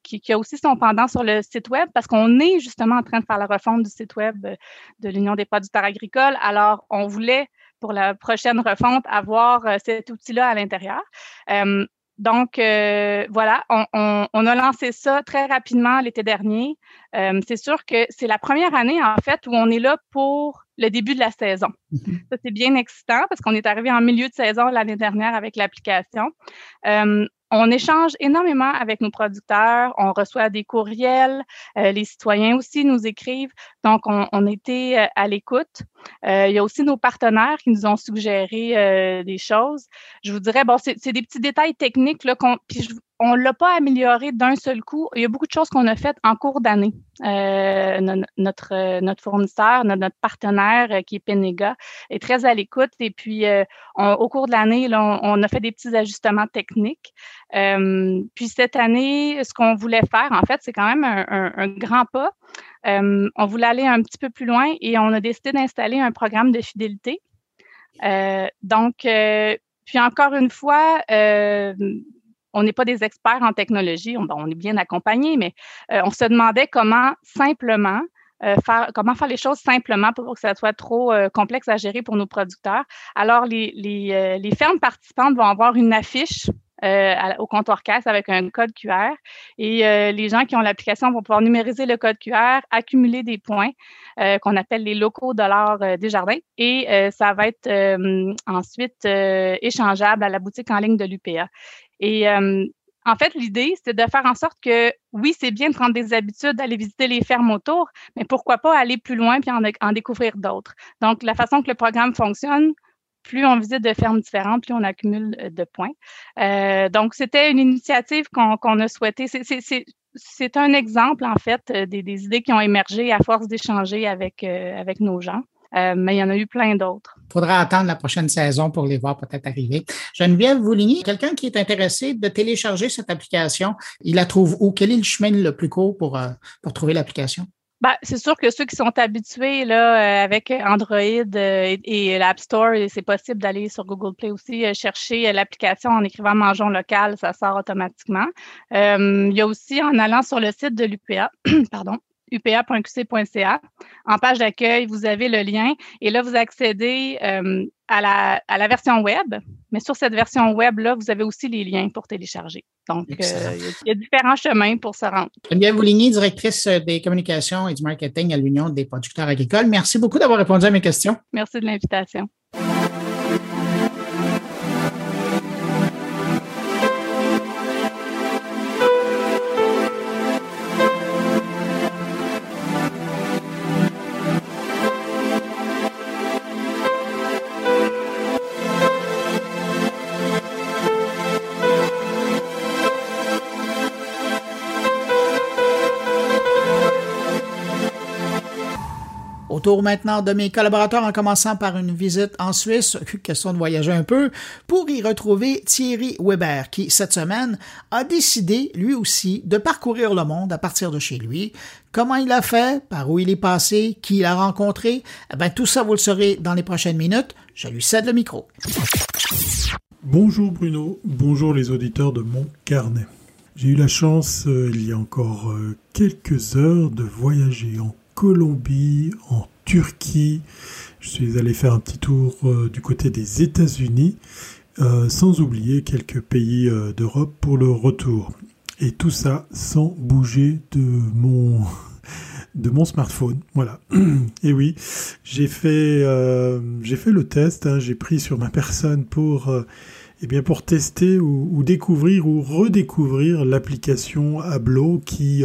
qui, qui, a aussi son pendant sur le site web parce qu'on est justement en train de faire la refonte du site web de l'Union des producteurs agricoles. Alors, on voulait pour la prochaine refonte avoir euh, cet outil-là à l'intérieur. Euh, donc, euh, voilà, on, a lancé ça très rapidement l'été dernier. c'est sûr que c'est la première année, en fait, où on est là pour le début de la saison. Mm-hmm. Ça, c'est bien excitant parce qu'on est arrivé en milieu de saison l'année dernière avec l'application. On échange énormément avec nos producteurs, on reçoit des courriels, euh, les citoyens aussi nous écrivent, donc on, était euh, à l'écoute. Euh, il y a aussi nos partenaires qui nous ont suggéré des choses. Je vous dirais, bon, c'est des petits détails techniques là, puis on l'a pas amélioré d'un seul coup. Il y a beaucoup de choses qu'on a faites en cours d'année. Euh, notre, notre fournisseur, notre, partenaire euh, qui est Penega est très à l'écoute. Et puis, euh, au cours de l'année, on, on, a fait des petits ajustements techniques. puis cette année, ce qu'on voulait faire, en fait, c'est quand même un, un, grand pas. on voulait aller un petit peu plus loin et on a décidé d'installer un programme de fidélité. donc, puis encore une fois, on n'est pas des experts en technologie, on, est bien accompagnés, mais euh, on se demandait comment simplement euh, faire, comment faire les choses simplement pour que ça soit trop euh, complexe à gérer pour nos producteurs. Alors, les, les, fermes participantes vont avoir une affiche au comptoir caisse avec un code QR et les gens qui ont l'application vont pouvoir numériser le code QR, accumuler des points qu'on appelle les locaux dollars des jardins et ça va être ensuite échangeable à la boutique en ligne de l'UPA. Et euh, en fait, l'idée, c'est de faire en sorte que, oui, c'est bien de prendre des habitudes, d'aller visiter les fermes autour, mais pourquoi pas aller plus loin puis en, découvrir d'autres. Donc, la façon que le programme fonctionne, plus on visite de fermes différentes, plus on accumule euh, de points. Euh, donc, c'était une initiative qu'on a souhaité. C'est un exemple, en fait, des, des, idées qui ont émergé à force d'échanger avec, avec nos gens. Euh, mais il y en a eu plein d'autres. Il faudra attendre la prochaine saison pour les voir peut-être arriver. Geneviève Vouligny, quelqu'un qui est intéressé de télécharger cette application, il la trouve où? Quel est le chemin le plus court pour, euh, pour trouver l'application? Ben, c'est sûr que ceux qui sont habitués là, euh, avec Android et, l'App Store, c'est possible d'aller sur Google Play aussi, chercher l'application en écrivant Mangeons local, ça sort automatiquement. il y a aussi en allant sur le site de l'UPA, pardon, upa.qc.ca. En page d'accueil, vous avez le lien et là, vous accédez euh, à, la, à, la, version web. Mais sur cette version web-là, vous avez aussi les liens pour télécharger. Donc, euh, il y a différents chemins pour se rendre. Geneviève Vouligny, directrice des communications et du marketing à l'Union des producteurs agricoles. Merci beaucoup d'avoir répondu à mes questions. Merci de l'invitation. Autour maintenant de mes collaborateurs en commençant par une visite en Suisse, question de voyager un peu, pour y retrouver Thierry Weber qui, cette semaine, a décidé, lui aussi, de parcourir le monde à partir de chez lui. Comment il a fait, par où il est passé, qui il a rencontré, eh bien, tout ça vous le saurez dans les prochaines minutes. Je lui cède le micro. Bonjour Bruno, bonjour les auditeurs de mon carnet. J'ai eu la chance, euh, il y a encore euh, quelques heures, de voyager en Colombie, en Turquie. Je suis allé faire un petit tour euh, du côté des États-Unis, euh, sans oublier quelques pays euh, d'Europe pour le retour. Et tout ça sans bouger de mon de mon smartphone. Voilà. Et oui, j'ai fait j'ai fait le test. Hein. j'ai pris sur ma personne pour eh bien pour tester ou, ou, découvrir ou redécouvrir l'application Ablo qui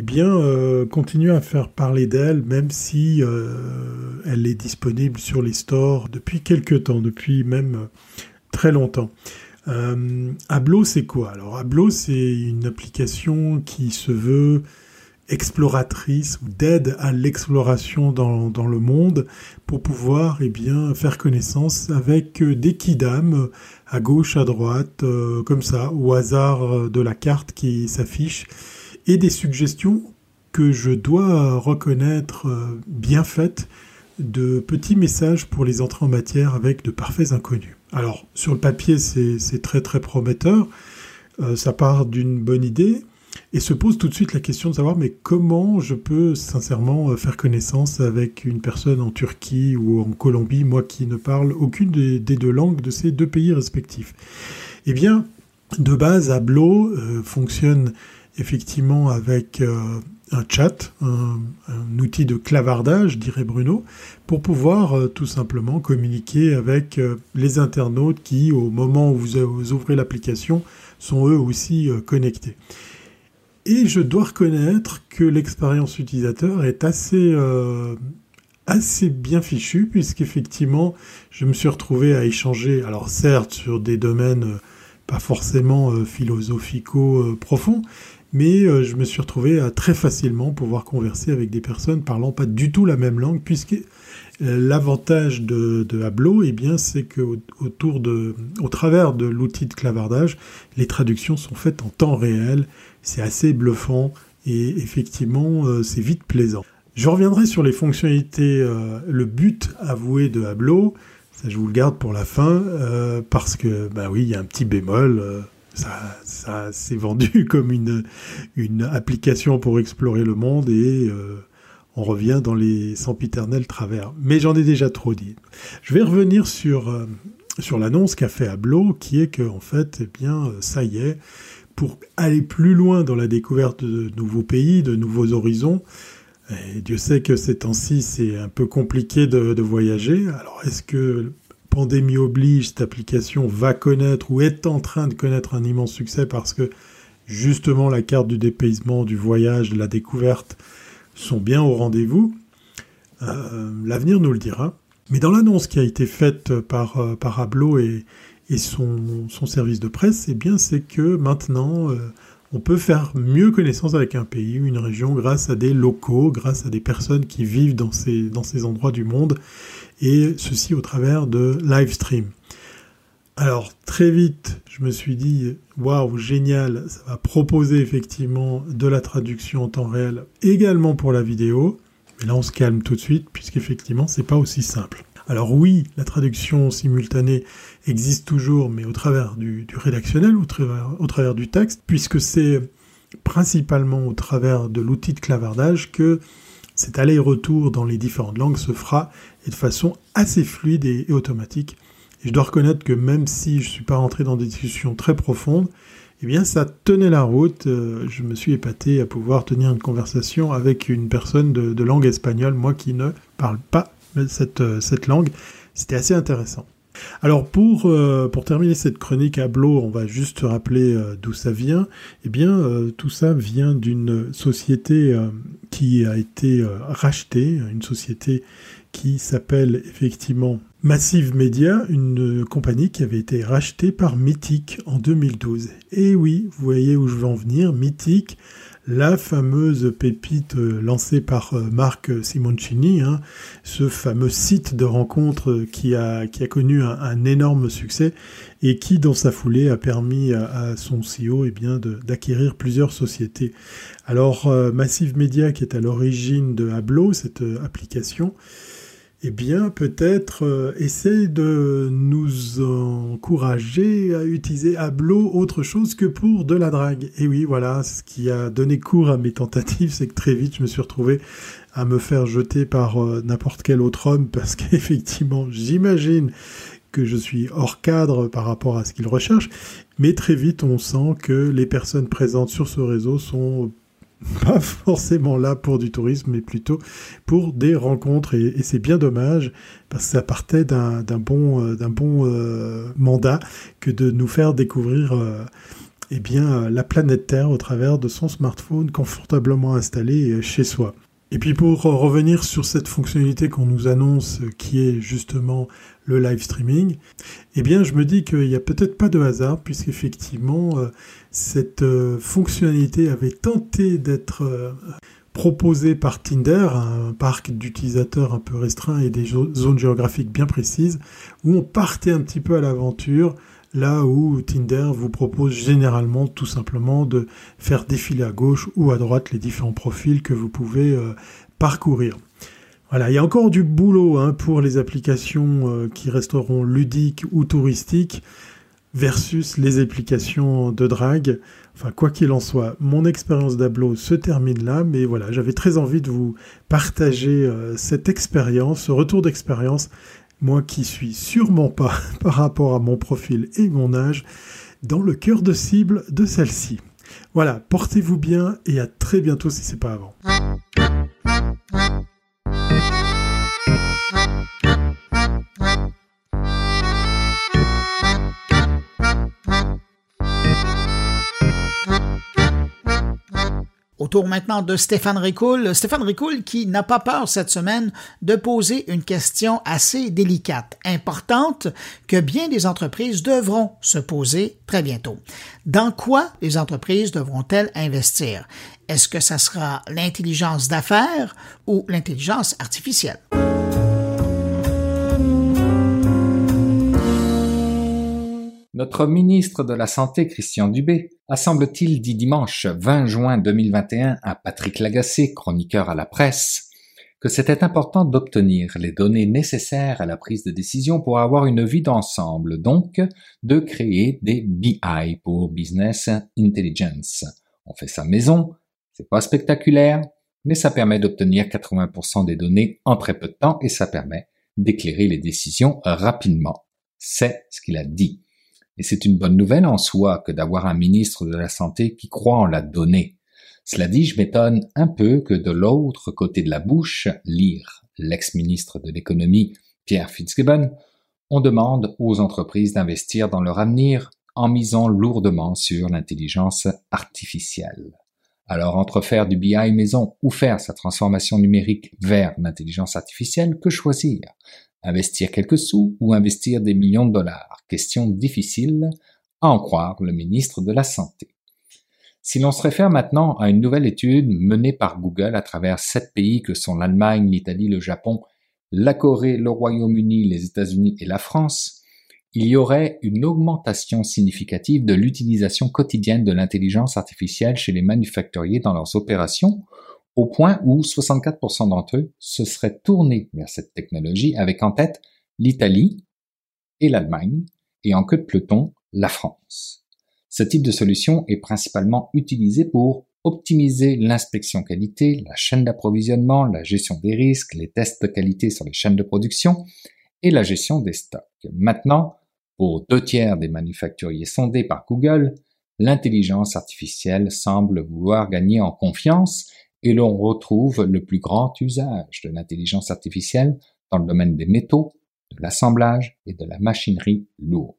eh bien, euh, continue à faire parler d'elle, même si euh, elle est disponible sur les stores depuis quelques temps, depuis même euh, très longtemps. Euh, Ablo, c'est quoi? Alors, Ablo, c'est une application qui se veut exploratrice ou d'aide à l'exploration dans, dans, le monde pour pouvoir eh bien, faire connaissance avec des kidam à gauche, à droite, comme ça, au hasard de la carte qui s'affiche et des suggestions que je dois reconnaître euh, bien faites de petits messages pour les entrées en matière avec de parfaits inconnus. Alors sur le papier c'est très très prometteur, euh, ça part d'une bonne idée et se pose tout de suite la question de savoir mais comment je peux sincèrement euh, faire connaissance avec une personne en Turquie ou en Colombie, moi qui ne parle aucune des, deux langues de ces deux pays respectifs? Eh bien, de base, Ablo fonctionne effectivement avec euh, un chat, un, outil de clavardage, dirait Bruno, pour pouvoir euh, tout simplement communiquer avec euh, les internautes qui, au moment où vous, ouvrez l'application, sont eux aussi connectés. Et je dois reconnaître que l'expérience utilisateur est assez, assez bien fichue, puisqu'effectivement, je me suis retrouvé à échanger, alors certes sur des domaines pas forcément philosophico-profond, mais je me suis retrouvé à très facilement pouvoir converser avec des personnes parlant pas du tout la même langue, puisque L'avantage de, de Hablo, eh bien, c'est que autour de, au travers de l'outil de clavardage, les traductions sont faites en temps réel. C'est assez bluffant et effectivement, euh, c'est vite plaisant. Je reviendrai sur les fonctionnalités, euh, le but avoué de Hablo. Ça, je vous le garde pour la fin euh, parce que, bah oui, il y a un petit bémol. Ça, s'est vendu comme une, application pour explorer le monde et on revient dans les sempiternels travers. Mais j'en ai déjà trop dit. Je vais revenir sur, euh, l'annonce qu'a fait Ablo, qui est que, en fait, eh bien, euh, ça y est, pour aller plus loin dans la découverte de nouveaux pays, de nouveaux horizons, Dieu sait que ces temps-ci, c'est un peu compliqué de, de voyager. Alors, est-ce que pandémie oblige, cette application va connaître ou est en train de connaître un immense succès parce que justement la carte du dépaysement, du voyage, de la découverte sont bien au rendez-vous. Euh, l'avenir nous le dira. Mais dans l'annonce qui a été faite par, euh, Ablo et, son, service de presse, eh bien, c'est que maintenant, euh, on peut faire mieux connaissance avec un pays, une région, grâce à des locaux, grâce à des personnes qui vivent dans ces, dans ces endroits du monde, et ceci au travers de live stream. Alors très vite, je me suis dit waouh génial, ça va proposer effectivement de la traduction en temps réel également pour la vidéo. Mais là on se calme tout de suite puisqu'effectivement c'est pas aussi simple. Alors oui, la traduction simultanée existe toujours, mais au travers du, rédactionnel, au travers, au travers du texte, puisque c'est principalement au travers de l'outil de clavardage que cet aller-retour dans les différentes langues se fera de façon assez fluide et automatique et je dois reconnaître que même si je ne suis pas rentré dans des discussions très profondes, eh bien ça tenait la route. Euh, je me suis épaté à pouvoir tenir une conversation avec une personne de, langue espagnole, moi qui ne parle pas cette, cette langue. C'était assez intéressant. Alors pour, euh, pour terminer cette chronique à Blo, on va juste rappeler d'où ça vient. Eh bien, tout ça vient d'une société qui a été rachetée, une société qui s'appelle effectivement Massive Media, une compagnie qui avait été rachetée par Mythic en 2012. Et oui, vous voyez où je veux en venir, Mythic, la fameuse pépite euh, lancée par euh, Marc Simoncini, hein, ce fameux site de rencontre qui a, qui a connu un, énorme succès et qui, dans sa foulée, a permis à, son CEO eh bien, d'acquérir plusieurs sociétés. Alors, euh, Massive Media, qui est à l'origine de Hablo, cette application, eh bien, peut-être euh, essaie de nous encourager à utiliser Hablo autre chose que pour de la drague. Et oui, voilà, ce qui a donné cours à mes tentatives, c'est que très vite, je me suis retrouvé à me faire jeter par euh, n'importe quel autre homme, parce qu'effectivement, j'imagine que je suis hors cadre par rapport à ce qu'il recherche, mais très vite, on sent que les personnes présentes sur ce réseau sont pas forcément là pour du tourisme, mais plutôt pour des rencontres. Et, c'est bien dommage, parce que ça partait d'un bon, euh, euh, mandat que de nous faire découvrir euh, eh bien, la planète Terre au travers de son smartphone confortablement installé chez soi. Et puis pour revenir sur cette fonctionnalité qu'on nous annonce, qui est justement le live streaming, eh bien je me dis qu'il n'y a peut-être pas de hasard, puisqu'effectivement euh, cette euh, fonctionnalité avait tenté d'être euh, proposée par Tinder, un parc d'utilisateurs un peu restreint et des zones géographiques bien précises, où on partait un petit peu à l'aventure, là où Tinder vous propose généralement tout simplement de faire défiler à gauche ou à droite les différents profils que vous pouvez parcourir. Voilà, il y a encore du boulot hein, pour les applications euh, qui resteront ludiques ou touristiques versus les applications de drague. Enfin, quoi qu'il en soit, mon expérience d'Ablo se termine là, mais voilà, j'avais très envie de vous partager euh, cette expérience, ce retour d'expérience, moi qui suis sûrement pas, par rapport à mon profil et mon âge, dans le cœur de cible de celle-ci. Voilà, portez-vous bien et à très bientôt si c'est pas avant. Au tour maintenant de Stéphane Ricoul. Stéphane Ricoul qui n'a pas peur cette semaine de poser une question assez délicate, importante, que bien des entreprises devront se poser très bientôt. Dans quoi les entreprises devront-elles investir? Est-ce que ça sera l'intelligence d'affaires ou l'intelligence artificielle? Notre ministre de la Santé, Christian Dubé, a semble-t-il dit dimanche 20 juin 2021 à Patrick Lagacé, chroniqueur à la presse, que c'était important d'obtenir les données nécessaires à la prise de décision pour avoir une vue d'ensemble, donc de créer des BI pour Business Intelligence. On fait sa maison, c'est pas spectaculaire, mais ça permet d'obtenir 80% des données en très peu de temps et ça permet d'éclairer les décisions rapidement. C'est ce qu'il a dit. Et c'est une bonne nouvelle en soi que d'avoir un ministre de la Santé qui croit en la donnée. Cela dit, je m'étonne un peu que de l'autre côté de la bouche, lire l'ex-ministre de l'économie, Pierre Fitzgibbon, on demande aux entreprises d'investir dans leur avenir en misant lourdement sur l'intelligence artificielle. Alors entre faire du BI maison ou faire sa transformation numérique vers l'intelligence artificielle, que choisir? Investir quelques sous ou investir des millions de dollars? Question difficile, à en croire le ministre de la Santé. Si l'on se réfère maintenant à une nouvelle étude menée par Google à travers sept pays que sont l'Allemagne, l'Italie, le Japon, la Corée, le Royaume-Uni, les États-Unis et la France, il y aurait une augmentation significative de l'utilisation quotidienne de l'intelligence artificielle chez les manufacturiers dans leurs opérations, au point où 64% d'entre eux se seraient tournés vers cette technologie avec en tête l'Italie et l'Allemagne, et en queue de peloton, la France. Ce type de solution est principalement utilisé pour optimiser l'inspection qualité, la chaîne d'approvisionnement, la gestion des risques, les tests de qualité sur les chaînes de production et la gestion des stocks. Maintenant, pour deux tiers des manufacturiers sondés par Google, l'intelligence artificielle semble vouloir gagner en confiance et l'on retrouve le plus grand usage de l'intelligence artificielle dans le domaine des métaux, de l'assemblage et de la machinerie lourde.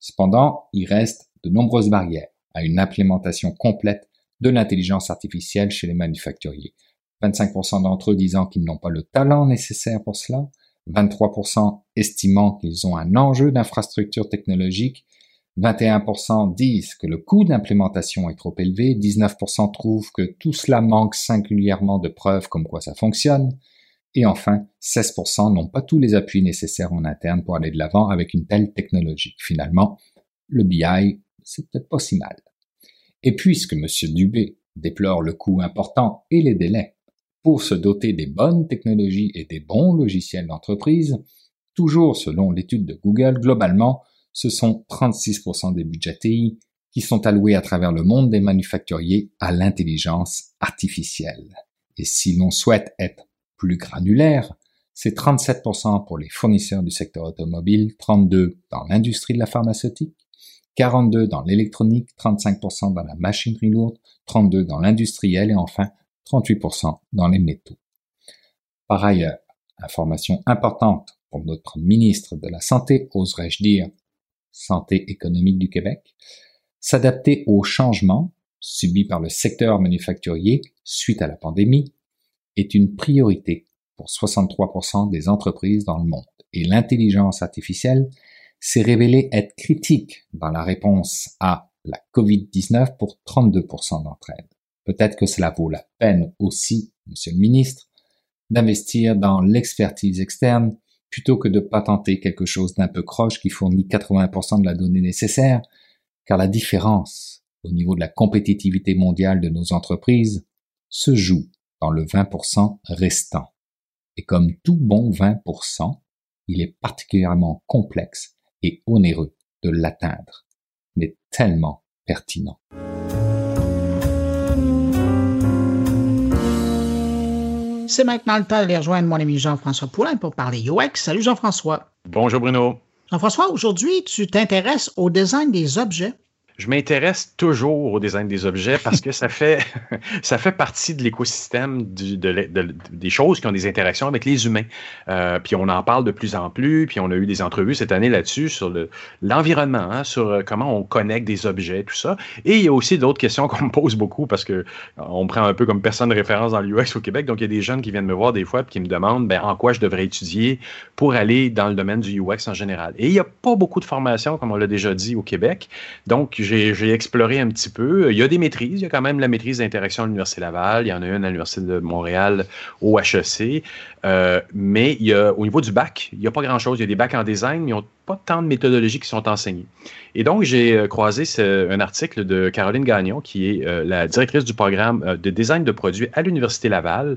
Cependant, il reste de nombreuses barrières à une implémentation complète de l'intelligence artificielle chez les manufacturiers. 25% d'entre eux disant qu'ils n'ont pas le talent nécessaire pour cela, 23% estimant qu'ils ont un enjeu d'infrastructure technologique 21% disent que le coût d'implémentation est trop élevé, 19% trouvent que tout cela manque singulièrement de preuves comme quoi ça fonctionne, et enfin 16% n'ont pas tous les appuis nécessaires en interne pour aller de l'avant avec une telle technologie. Finalement, le BI, c'est peut-être pas si mal. Et puisque M. Dubé déplore le coût important et les délais pour se doter des bonnes technologies et des bons logiciels d'entreprise, toujours selon l'étude de Google, globalement, ce sont 36% des budgets TI qui sont alloués à travers le monde des manufacturiers à l'intelligence artificielle. Et si l'on souhaite être plus granulaire, c'est 37% pour les fournisseurs du secteur automobile, 32% dans l'industrie de la pharmaceutique, 42% dans l'électronique, 35% dans la machinerie lourde, 32% dans l'industriel et enfin 38% dans les métaux. Par ailleurs, information importante pour notre ministre de la Santé, oserais-je dire, santé économique du Québec, s'adapter aux changements subis par le secteur manufacturier suite à la pandémie est une priorité pour 63% des entreprises dans le monde. Et l'intelligence artificielle s'est révélée être critique dans la réponse à la COVID-19 pour 32% d'entre elles. Peut-être que cela vaut la peine aussi, Monsieur le ministre, d'investir dans l'expertise externe plutôt que de patenter quelque chose d'un peu croche qui fournit 80% de la donnée nécessaire, car la différence au niveau de la compétitivité mondiale de nos entreprises se joue dans le 20% restant. Et comme tout bon 20%, il est particulièrement complexe et onéreux de l'atteindre, mais tellement pertinent. C'est maintenant le temps d'aller rejoindre mon ami Jean-François Poulain pour parler UX. Salut Jean-François. Bonjour Bruno. Jean-François, aujourd'hui, tu t'intéresses au design des objets. Je m'intéresse toujours au design des objets parce que ça fait, ça fait partie de l'écosystème des choses qui ont des interactions avec les humains. Euh, puis on en parle de plus en plus, puis on a eu des entrevues cette année là-dessus sur l'environnement, hein, sur euh, comment on connecte des objets, tout ça. Et il y a aussi d'autres questions qu'on me pose beaucoup parce que on me prend un peu comme personne de référence dans l'UX au Québec. Donc il y a des jeunes qui viennent me voir des fois et qui me demandent ben, en quoi je devrais étudier pour aller dans le domaine du UX en général. Et il n'y a pas beaucoup de formations, comme on l'a déjà dit, au Québec. Donc, j'ai exploré un petit peu. Il y a des maîtrises. Il y a quand même la maîtrise d'interaction à l'Université Laval. Il y en a une à l'Université de Montréal au HEC. Euh, mais il y a, au niveau du bac, il n'y a pas grand-chose. Il y a des bacs en design, mais ils n'ont pas tant de méthodologies qui sont enseignées. Et donc, j'ai euh, croisé un article de Caroline Gagnon, qui est euh, la directrice du programme de design de produits à l'Université Laval,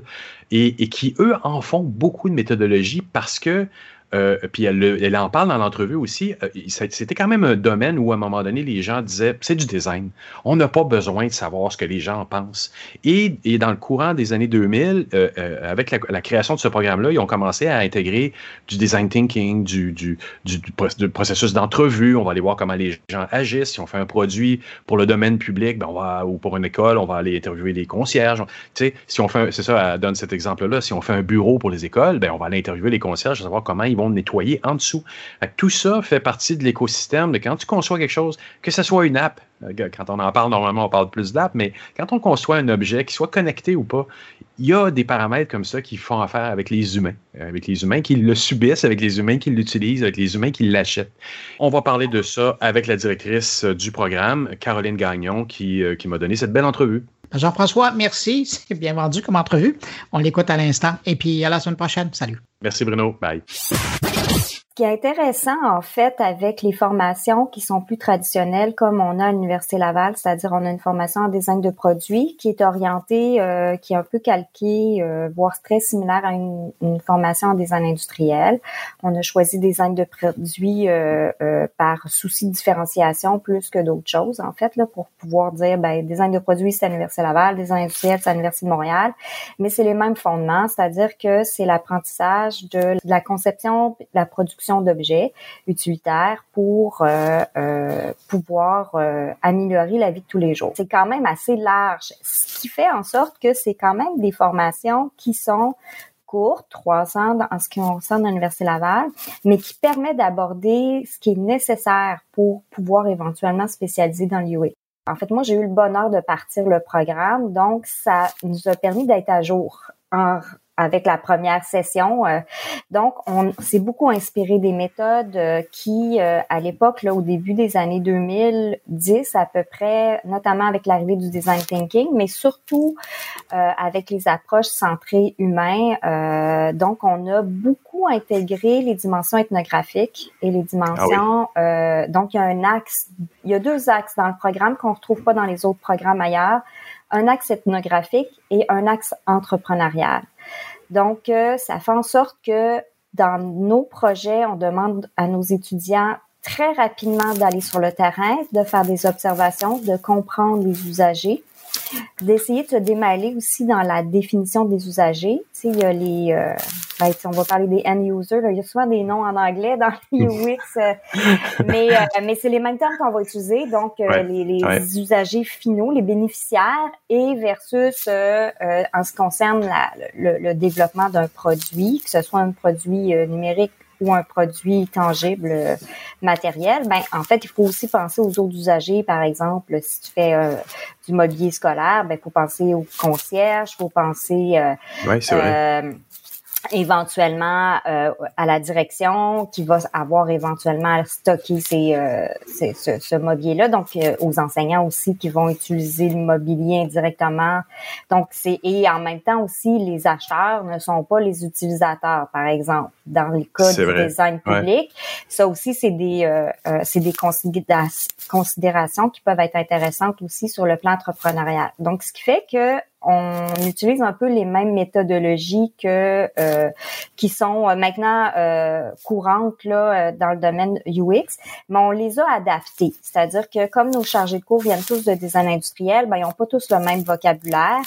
et, et, qui, eux, en font beaucoup de méthodologies parce que euh, puis elle, en parle dans l'entrevue aussi. Euh, c'était quand même un domaine où, à un moment donné, les gens disaient c'est du design. On n'a pas besoin de savoir ce que les gens pensent. Et, dans le courant des années 2000, euh, avec la, création de ce programme-là, ils ont commencé à intégrer du design thinking, du, processus d'entrevue. On va aller voir comment les gens agissent. Si on fait un produit pour le domaine public, ben ou pour une école, on va aller interviewer les concierges. Tu sais, si on fait, c'est ça, elle donne cet exemple-là. Si on fait un bureau pour les écoles, ben on va aller interviewer les concierges, savoir comment ils vont nettoyer en dessous. Tout ça fait partie de l'écosystème de quand tu conçois quelque chose, que ce soit une app, euh, quand on en parle, normalement, on parle plus d'app, mais quand on conçoit un objet, qui soit connecté ou pas, il y a des paramètres comme ça qui font affaire avec les humains, avec les humains qui le subissent, avec les humains qui l'utilisent, avec les humains qui l'achètent. On va parler de ça avec la directrice du programme, Caroline Gagnon, euh, qui m'a donné cette belle entrevue. Jean-François, merci. C'est bien vendu comme entrevue. On l'écoute à l'instant. Et puis à la semaine prochaine. Salut. Merci Bruno. Bye qui est intéressant, en fait, avec les formations qui sont plus traditionnelles, comme on a à l'Université Laval, c'est-à-dire on a une formation en design de produits qui est orientée, euh, qui est un peu calquée, euh, voire très similaire à une, formation en design industriel. On a choisi design de produits euh, par souci de différenciation plus que d'autres choses, en fait, là, pour pouvoir dire, ben, design de produits, c'est à l'Université Laval, design industriel, c'est à l'Université de Montréal, mais c'est les mêmes fondements, c'est-à-dire que c'est l'apprentissage de la conception, la production d'objets utilitaires pour euh, euh, pouvoir euh, améliorer la vie de tous les jours. C'est quand même assez large, ce qui fait en sorte que c'est quand même des formations qui sont courtes, trois ans en ce qui concerne l'Université Laval, mais qui permet d'aborder ce qui est nécessaire pour pouvoir éventuellement spécialiser dans l'UE. En fait, moi, j'ai eu le bonheur de partir le programme, donc ça nous a permis d'être à jour en avec la première session. Euh, donc, on s'est beaucoup inspiré des méthodes euh, qui, euh, à l'époque, là, au début des années 2010 à peu près, notamment avec l'arrivée du design thinking, mais surtout avec les approches centrées humains. donc, on a beaucoup intégré les dimensions ethnographiques et les dimensions. Ah donc, il y a un axe, il y a deux axes dans le programme qu'on retrouve pas dans les autres programmes ailleurs un axe ethnographique et un axe entrepreneurial. Donc, euh, ça fait en sorte que dans nos projets, on demande à nos étudiants très rapidement d'aller sur le terrain, de faire des observations, de comprendre les usagers, d'essayer de se démêler aussi dans la définition des usagers. Tu sais, il y a les, euh, ben, on va parler des end users, il y a souvent des noms en anglais dans les UX, euh, mais euh, mais c'est les mêmes termes qu'on va utiliser, donc les, les usagers finaux, les bénéficiaires, et versus en ce qui concerne la, le, le, développement d'un produit, que ce soit un produit numérique ou un produit tangible euh, matériel, ben en fait, il faut aussi penser aux autres usagers. Par exemple, si tu fais euh, du mobilier scolaire, ben il faut penser aux concierges, il faut penser euh, ouais, c'est vrai éventuellement euh, à la direction qui va avoir éventuellement à stocker ces, euh, ce, ce mobilier-là, donc euh, aux enseignants aussi qui vont utiliser le mobilier indirectement. Donc c'est et en même temps aussi les acheteurs ne sont pas les utilisateurs, par exemple dans le cas du design public. Ça aussi c'est des c'est des considérations qui peuvent être intéressantes aussi sur le plan entrepreneurial. Donc ce qui fait que on utilise un peu les mêmes méthodologies que euh, qui sont euh, maintenant euh, courantes là dans le domaine UX, mais on les a adaptées. C'est-à-dire que comme nos chargés de cours viennent tous de design industriel, ben ils ont pas tous le même vocabulaire.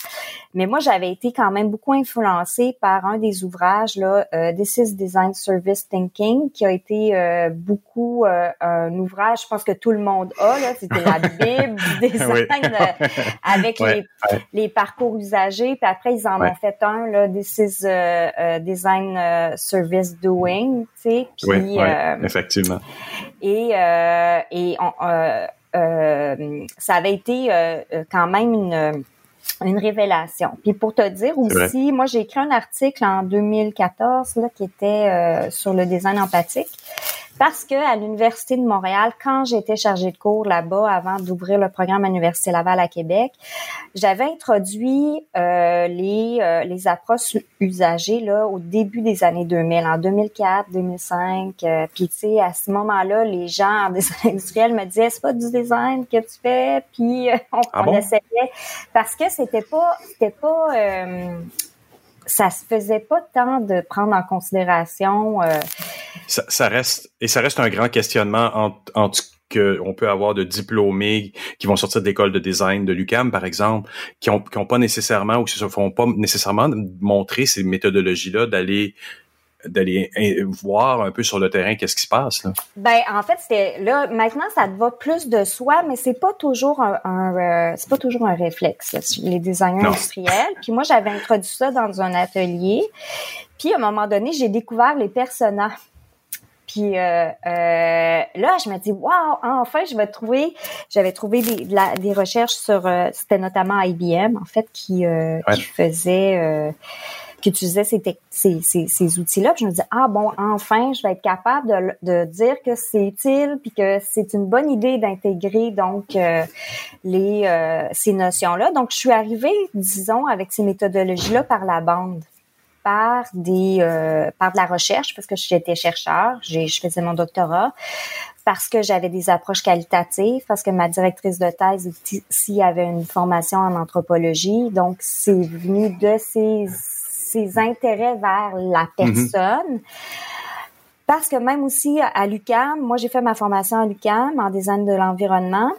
Mais moi, j'avais été quand même beaucoup influencée par un des ouvrages là, This is Design Service Thinking, qui a été beaucoup un ouvrage, je pense que tout le monde a là, c'était la bible du design avec les, les parcours usagers, puis après ils en ont fait un là, this is uh, uh, design uh, service doing, tu sais, puis euh, effectivement. Et euh, et euh, ça avait été quand même une une révélation. Puis pour te dire aussi, moi j'ai écrit un article en 2014 là, qui était sur le design empathique parce que à l'université de Montréal, quand j'étais chargée de cours là-bas avant d'ouvrir le programme à l'université Laval à Québec, j'avais introduit euh, les euh, les approches usagées là au début des années 2000, en 2004, 2005. Euh, puis tu sais à ce moment-là, les gens en design industriel me disaient c'est pas du design que tu fais, puis on, ah essayait parce que c'était pas c'était pas ça se faisait pas tant de prendre en considération. Euh, ça, reste et ça reste un grand questionnement entre, entre qu'on peut avoir de diplômés qui vont sortir d'école de design de l'UCAM, par exemple, qui ont, qui ont pas nécessairement ou qui se font pas nécessairement montrer ces méthodologies-là d'aller d'aller voir un peu sur le terrain qu'est-ce qui se passe là. Ben en fait c'est là maintenant ça te va plus de soi mais c'est pas toujours un, euh, c'est pas toujours un réflexe les designers industriels. Puis moi j'avais introduit ça dans un atelier. Puis à un moment donné j'ai découvert les personnages. Puis euh, euh, là, je me dis, waouh, enfin, je vais trouver. J'avais trouvé des, des recherches sur, c'était notamment IBM en fait qui, qui faisait qui utilisait ces, ces, ces, ces outils-là. je me dis ah bon, enfin, je vais être capable de, de dire que c'est utile, puis que c'est une bonne idée d'intégrer donc euh, les euh, ces notions-là. Donc, je suis arrivée, disons, avec ces méthodologies-là par la bande par des euh, par de la recherche parce que j'étais chercheur, je faisais mon doctorat, parce que j'avais des approches qualitatives, parce que ma directrice de thèse ici avait une formation en anthropologie, donc c'est venu de ces ses intérêts vers la mhm. personne. Parce que même aussi à l'UCAM, moi j'ai fait ma formation à l'UCAM en design de l'environnement.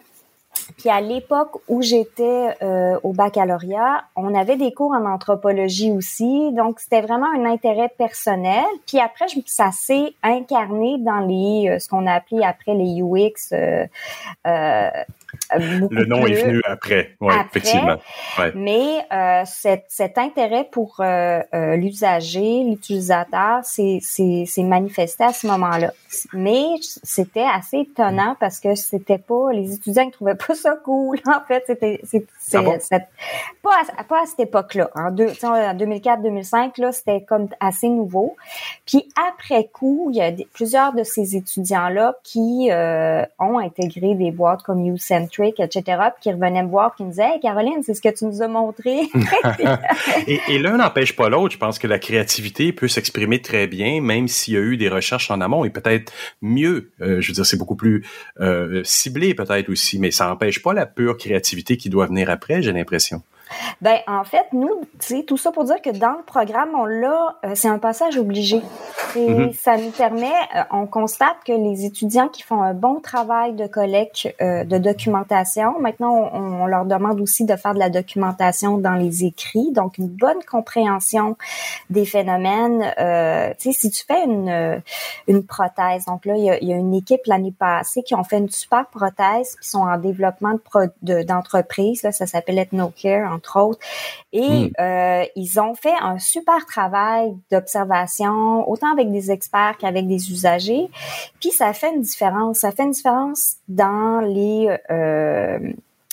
Puis à l'époque où j'étais euh, au baccalauréat, on avait des cours en anthropologie aussi, donc c'était vraiment un intérêt personnel. Puis après, je, ça s'est incarné dans les euh, ce qu'on a appelé après les UX euh, le nom est venu après, oui, effectivement. Mais euh, cet, cet, intérêt pour euh, euh, l'usager, l'utilisateur, c'est manifesté à ce moment-là. Mais c'était assez étonnant parce que c'était pas, les étudiants ne trouvaient pas ça cool. En fait, c'était ah pas, à, pas à cette époque-là. En, en 2004-2005, là, c'était comme assez nouveau. Puis après coup, il y a plusieurs de ces étudiants-là qui ont intégré des boîtes comme YouCentric etc., puis qui revenaient me voir, qui me disaient Hey Caroline, c'est ce que tu nous as montré. et, l'un n'empêche pas l'autre. Je pense que la créativité peut s'exprimer très bien, même s'il y a eu des recherches en amont, et peut-être mieux. Euh, je veux dire, c'est beaucoup plus euh, ciblé peut-être aussi, mais ça n'empêche pas la pure créativité qui doit venir après, j'ai l'impression. Ben en fait, nous, tu tout ça pour dire que dans le programme, on l'a, euh, c'est un passage obligé. Et mm-hmm. ça nous permet, euh, on constate que les étudiants qui font un bon travail de collecte euh, de documentation, maintenant on, leur demande aussi de faire de la documentation dans les écrits, donc une bonne compréhension des phénomènes. tu sais, si tu fais une une prothèse, donc là il y a, y a une équipe l'année passée qui ont fait une super prothèse, qui sont en développement de d'entreprise, là ça s'appelle EthnoCare entre autres. Et hmm. euh, ils ont fait un super travail d'observation, autant avec des experts qu'avec des usagers. Puis ça fait une différence. Ça fait une différence dans les euh,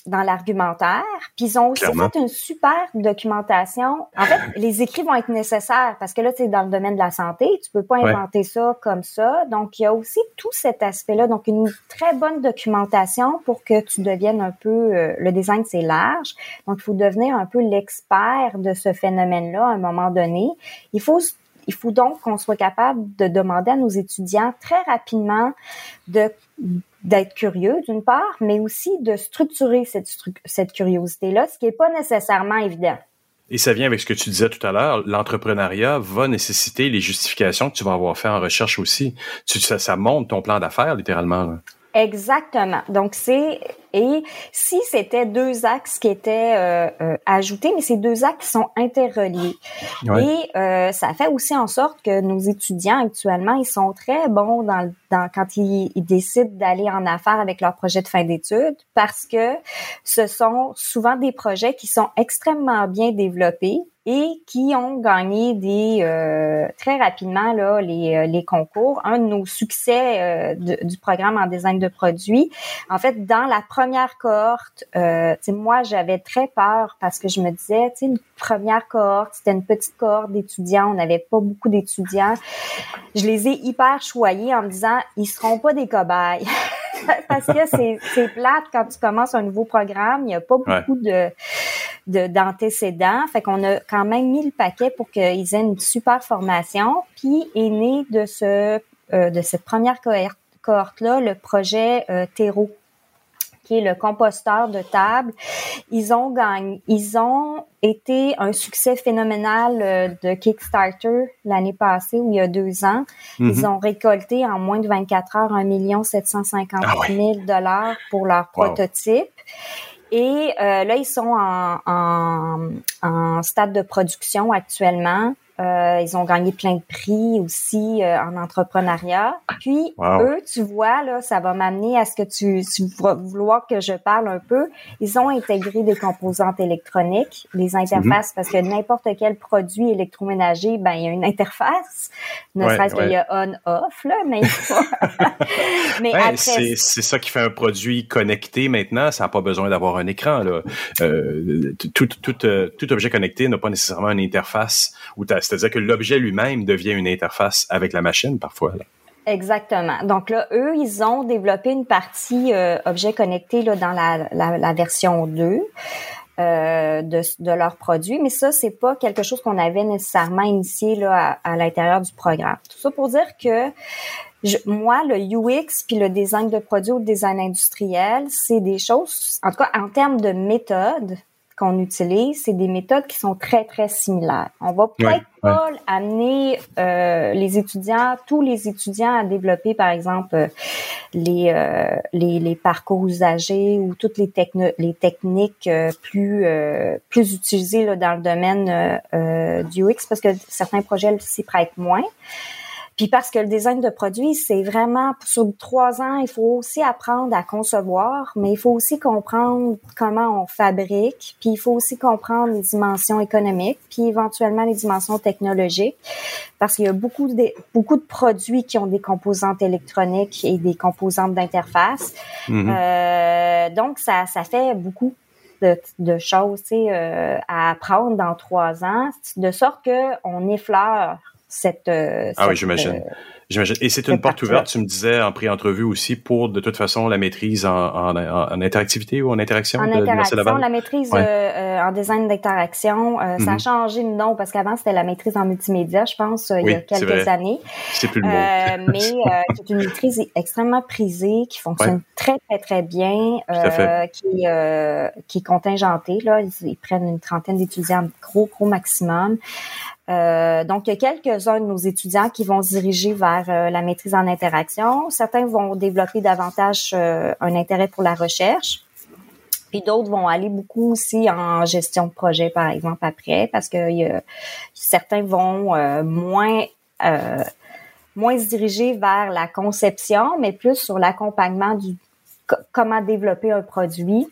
dans l'argumentaire. Puis ils ont aussi fait une super documentation. En fait, les écrits vont être nécessaires parce que là, tu es dans le domaine de la santé, tu peux pas inventer ça comme ça. Donc, il y a aussi tout cet aspect-là. Donc, une très bonne documentation pour que tu deviennes un peu... Euh, le design, c'est large. Donc, il faut devenir un peu l'expert de ce phénomène-là à un moment donné. Il faut il faut donc qu'on soit capable de demander à nos étudiants très rapidement de d'être curieux d'une part, mais aussi de structurer cette, cette curiosité-là, ce qui n'est pas nécessairement évident. Et ça vient avec ce que tu disais tout à l'heure, l'entrepreneuriat va nécessiter les justifications que tu vas avoir fait en recherche aussi. Tu, ça, ça monte ton plan d'affaires littéralement. Exactement. Donc c'est et si c'était deux axes qui étaient euh, euh, ajoutés, mais ces deux axes sont interreliés. Et euh, ça fait aussi en sorte que nos étudiants actuellement, ils sont très bons dans, dans quand ils, ils décident d'aller en affaires avec leur projet de fin d'études parce que ce sont souvent des projets qui sont extrêmement bien développés et qui ont gagné des euh, très rapidement là les, euh, les concours. Un de nos succès euh, du programme en design de produits, en fait, dans la première cohorte, euh, moi j'avais très peur parce que je me disais, tu une première cohorte, c'était une petite cohorte d'étudiants, on n'avait pas beaucoup d'étudiants. Je les ai hyper choyés en me disant, ils seront pas des cobayes. parce que c'est plate quand tu commences un nouveau programme, il n'y a pas beaucoup de d'antécédents. fait qu'on a quand même mis le paquet pour qu'ils aient une super formation. Puis est né de ce euh, de cette première cohorte là le projet euh, Terreau qui est le composteur de table. Ils ont gagné, ils ont été un succès phénoménal euh, de Kickstarter l'année passée ou il y a deux ans. Ils mhm. ont récolté en moins de 24 heures 1 750 000 dollars pour leur prototype. Et euh, là, ils sont en, en, en, stade de production actuellement. Euh, ils ont gagné plein de prix aussi euh, en entrepreneuriat. Puis eux, tu vois, là, ça va m'amener à ce que tu, tu vas vouloir que je parle un peu. Ils ont intégré des composantes électroniques, des interfaces, parce que n'importe quel produit électroménager, ben il y a une interface. Ne serait-ce qu'il y a on/off, là, mais, mais après... c'est, ça qui fait un produit connecté maintenant. Ça n'a pas besoin d'avoir un écran. Là. Euh, tout, tout, tout, objet connecté n'a pas nécessairement une interface où tu c'est-à-dire que l'objet lui-même devient une interface avec la machine parfois. Exactement. Donc là, eux, ils ont développé une partie euh, objet connecté là, dans la, version 2. Euh, de, de leurs produits, mais ça, c'est pas quelque chose qu'on avait nécessairement initié là, à, l'intérieur du programme. Tout ça pour dire que moi, le UX puis le design de produits ou le design industriel, c'est des choses, en tout cas en termes de méthode, qu'on utilise, c'est des méthodes qui sont très, très similaires. On va peut-être pas amener euh, les étudiants, tous les étudiants à développer, par exemple, euh, les, euh, les, les, parcours usagers ou toutes les, les techniques plus, plus utilisées là, dans le domaine du UX parce que certains projets s'y prêtent moins. Puis parce que le design de produit, c'est vraiment sur trois ans, il faut aussi apprendre à concevoir, mais il faut aussi comprendre comment on fabrique, puis il faut aussi comprendre les dimensions économiques, puis éventuellement les dimensions technologiques, parce qu'il y a beaucoup de beaucoup de produits qui ont des composantes électroniques et des composantes d'interface. Mm-hmm. euh, donc ça ça fait beaucoup de, de choses euh, à apprendre dans trois ans, de sorte que on effleure cette, euh, ah oui, j'imagine. Euh, j'imagine. Et c'est une porte ouverte, tu me disais en pré-entrevue aussi, pour de toute façon la maîtrise en, en, en interactivité ou en interaction. En de interaction, la maîtrise euh, en design d'interaction, ça a mhm. changé de nom parce qu'avant c'était la maîtrise en multimédia, je pense, il y a quelques années. C'est plus le mot. mais c'est une maîtrise extrêmement prisée, qui fonctionne très très très bien, qui, qui est contingentée. Là, ils, ils prennent une trentaine d'étudiants, gros gros maximum. Euh, donc, il y a quelques-uns de nos étudiants qui vont se diriger vers euh, la maîtrise en interaction. Certains vont développer davantage euh, un intérêt pour la recherche. Puis d'autres vont aller beaucoup aussi en gestion de projet, par exemple, après, parce que certains vont moins moins se diriger vers la conception, mais plus sur l'accompagnement du comment développer un produit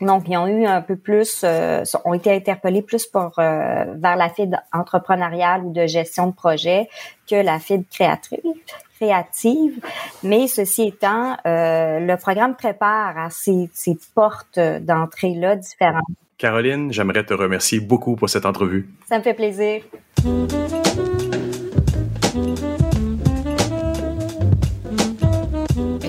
donc, ils ont eu un peu plus, euh, ont été interpellés plus pour euh, vers la fibre entrepreneuriale ou de gestion de projet que la fibre créatrice créative. Mais ceci étant, euh, le programme prépare à ces, ces portes d'entrée-là différentes. Caroline, j'aimerais te remercier beaucoup pour cette entrevue. Ça me fait plaisir.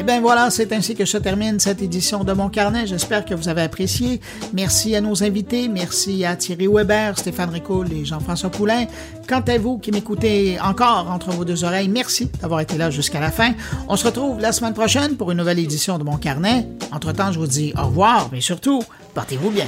Ben voilà, c'est ainsi que se termine cette édition de Mon Carnet. J'espère que vous avez apprécié. Merci à nos invités. Merci à Thierry Weber, Stéphane Ricoul et Jean-François Poulain. Quant à vous qui m'écoutez encore entre vos deux oreilles, merci d'avoir été là jusqu'à la fin. On se retrouve la semaine prochaine pour une nouvelle édition de Mon Carnet. Entre-temps, je vous dis au revoir, mais surtout, portez-vous bien.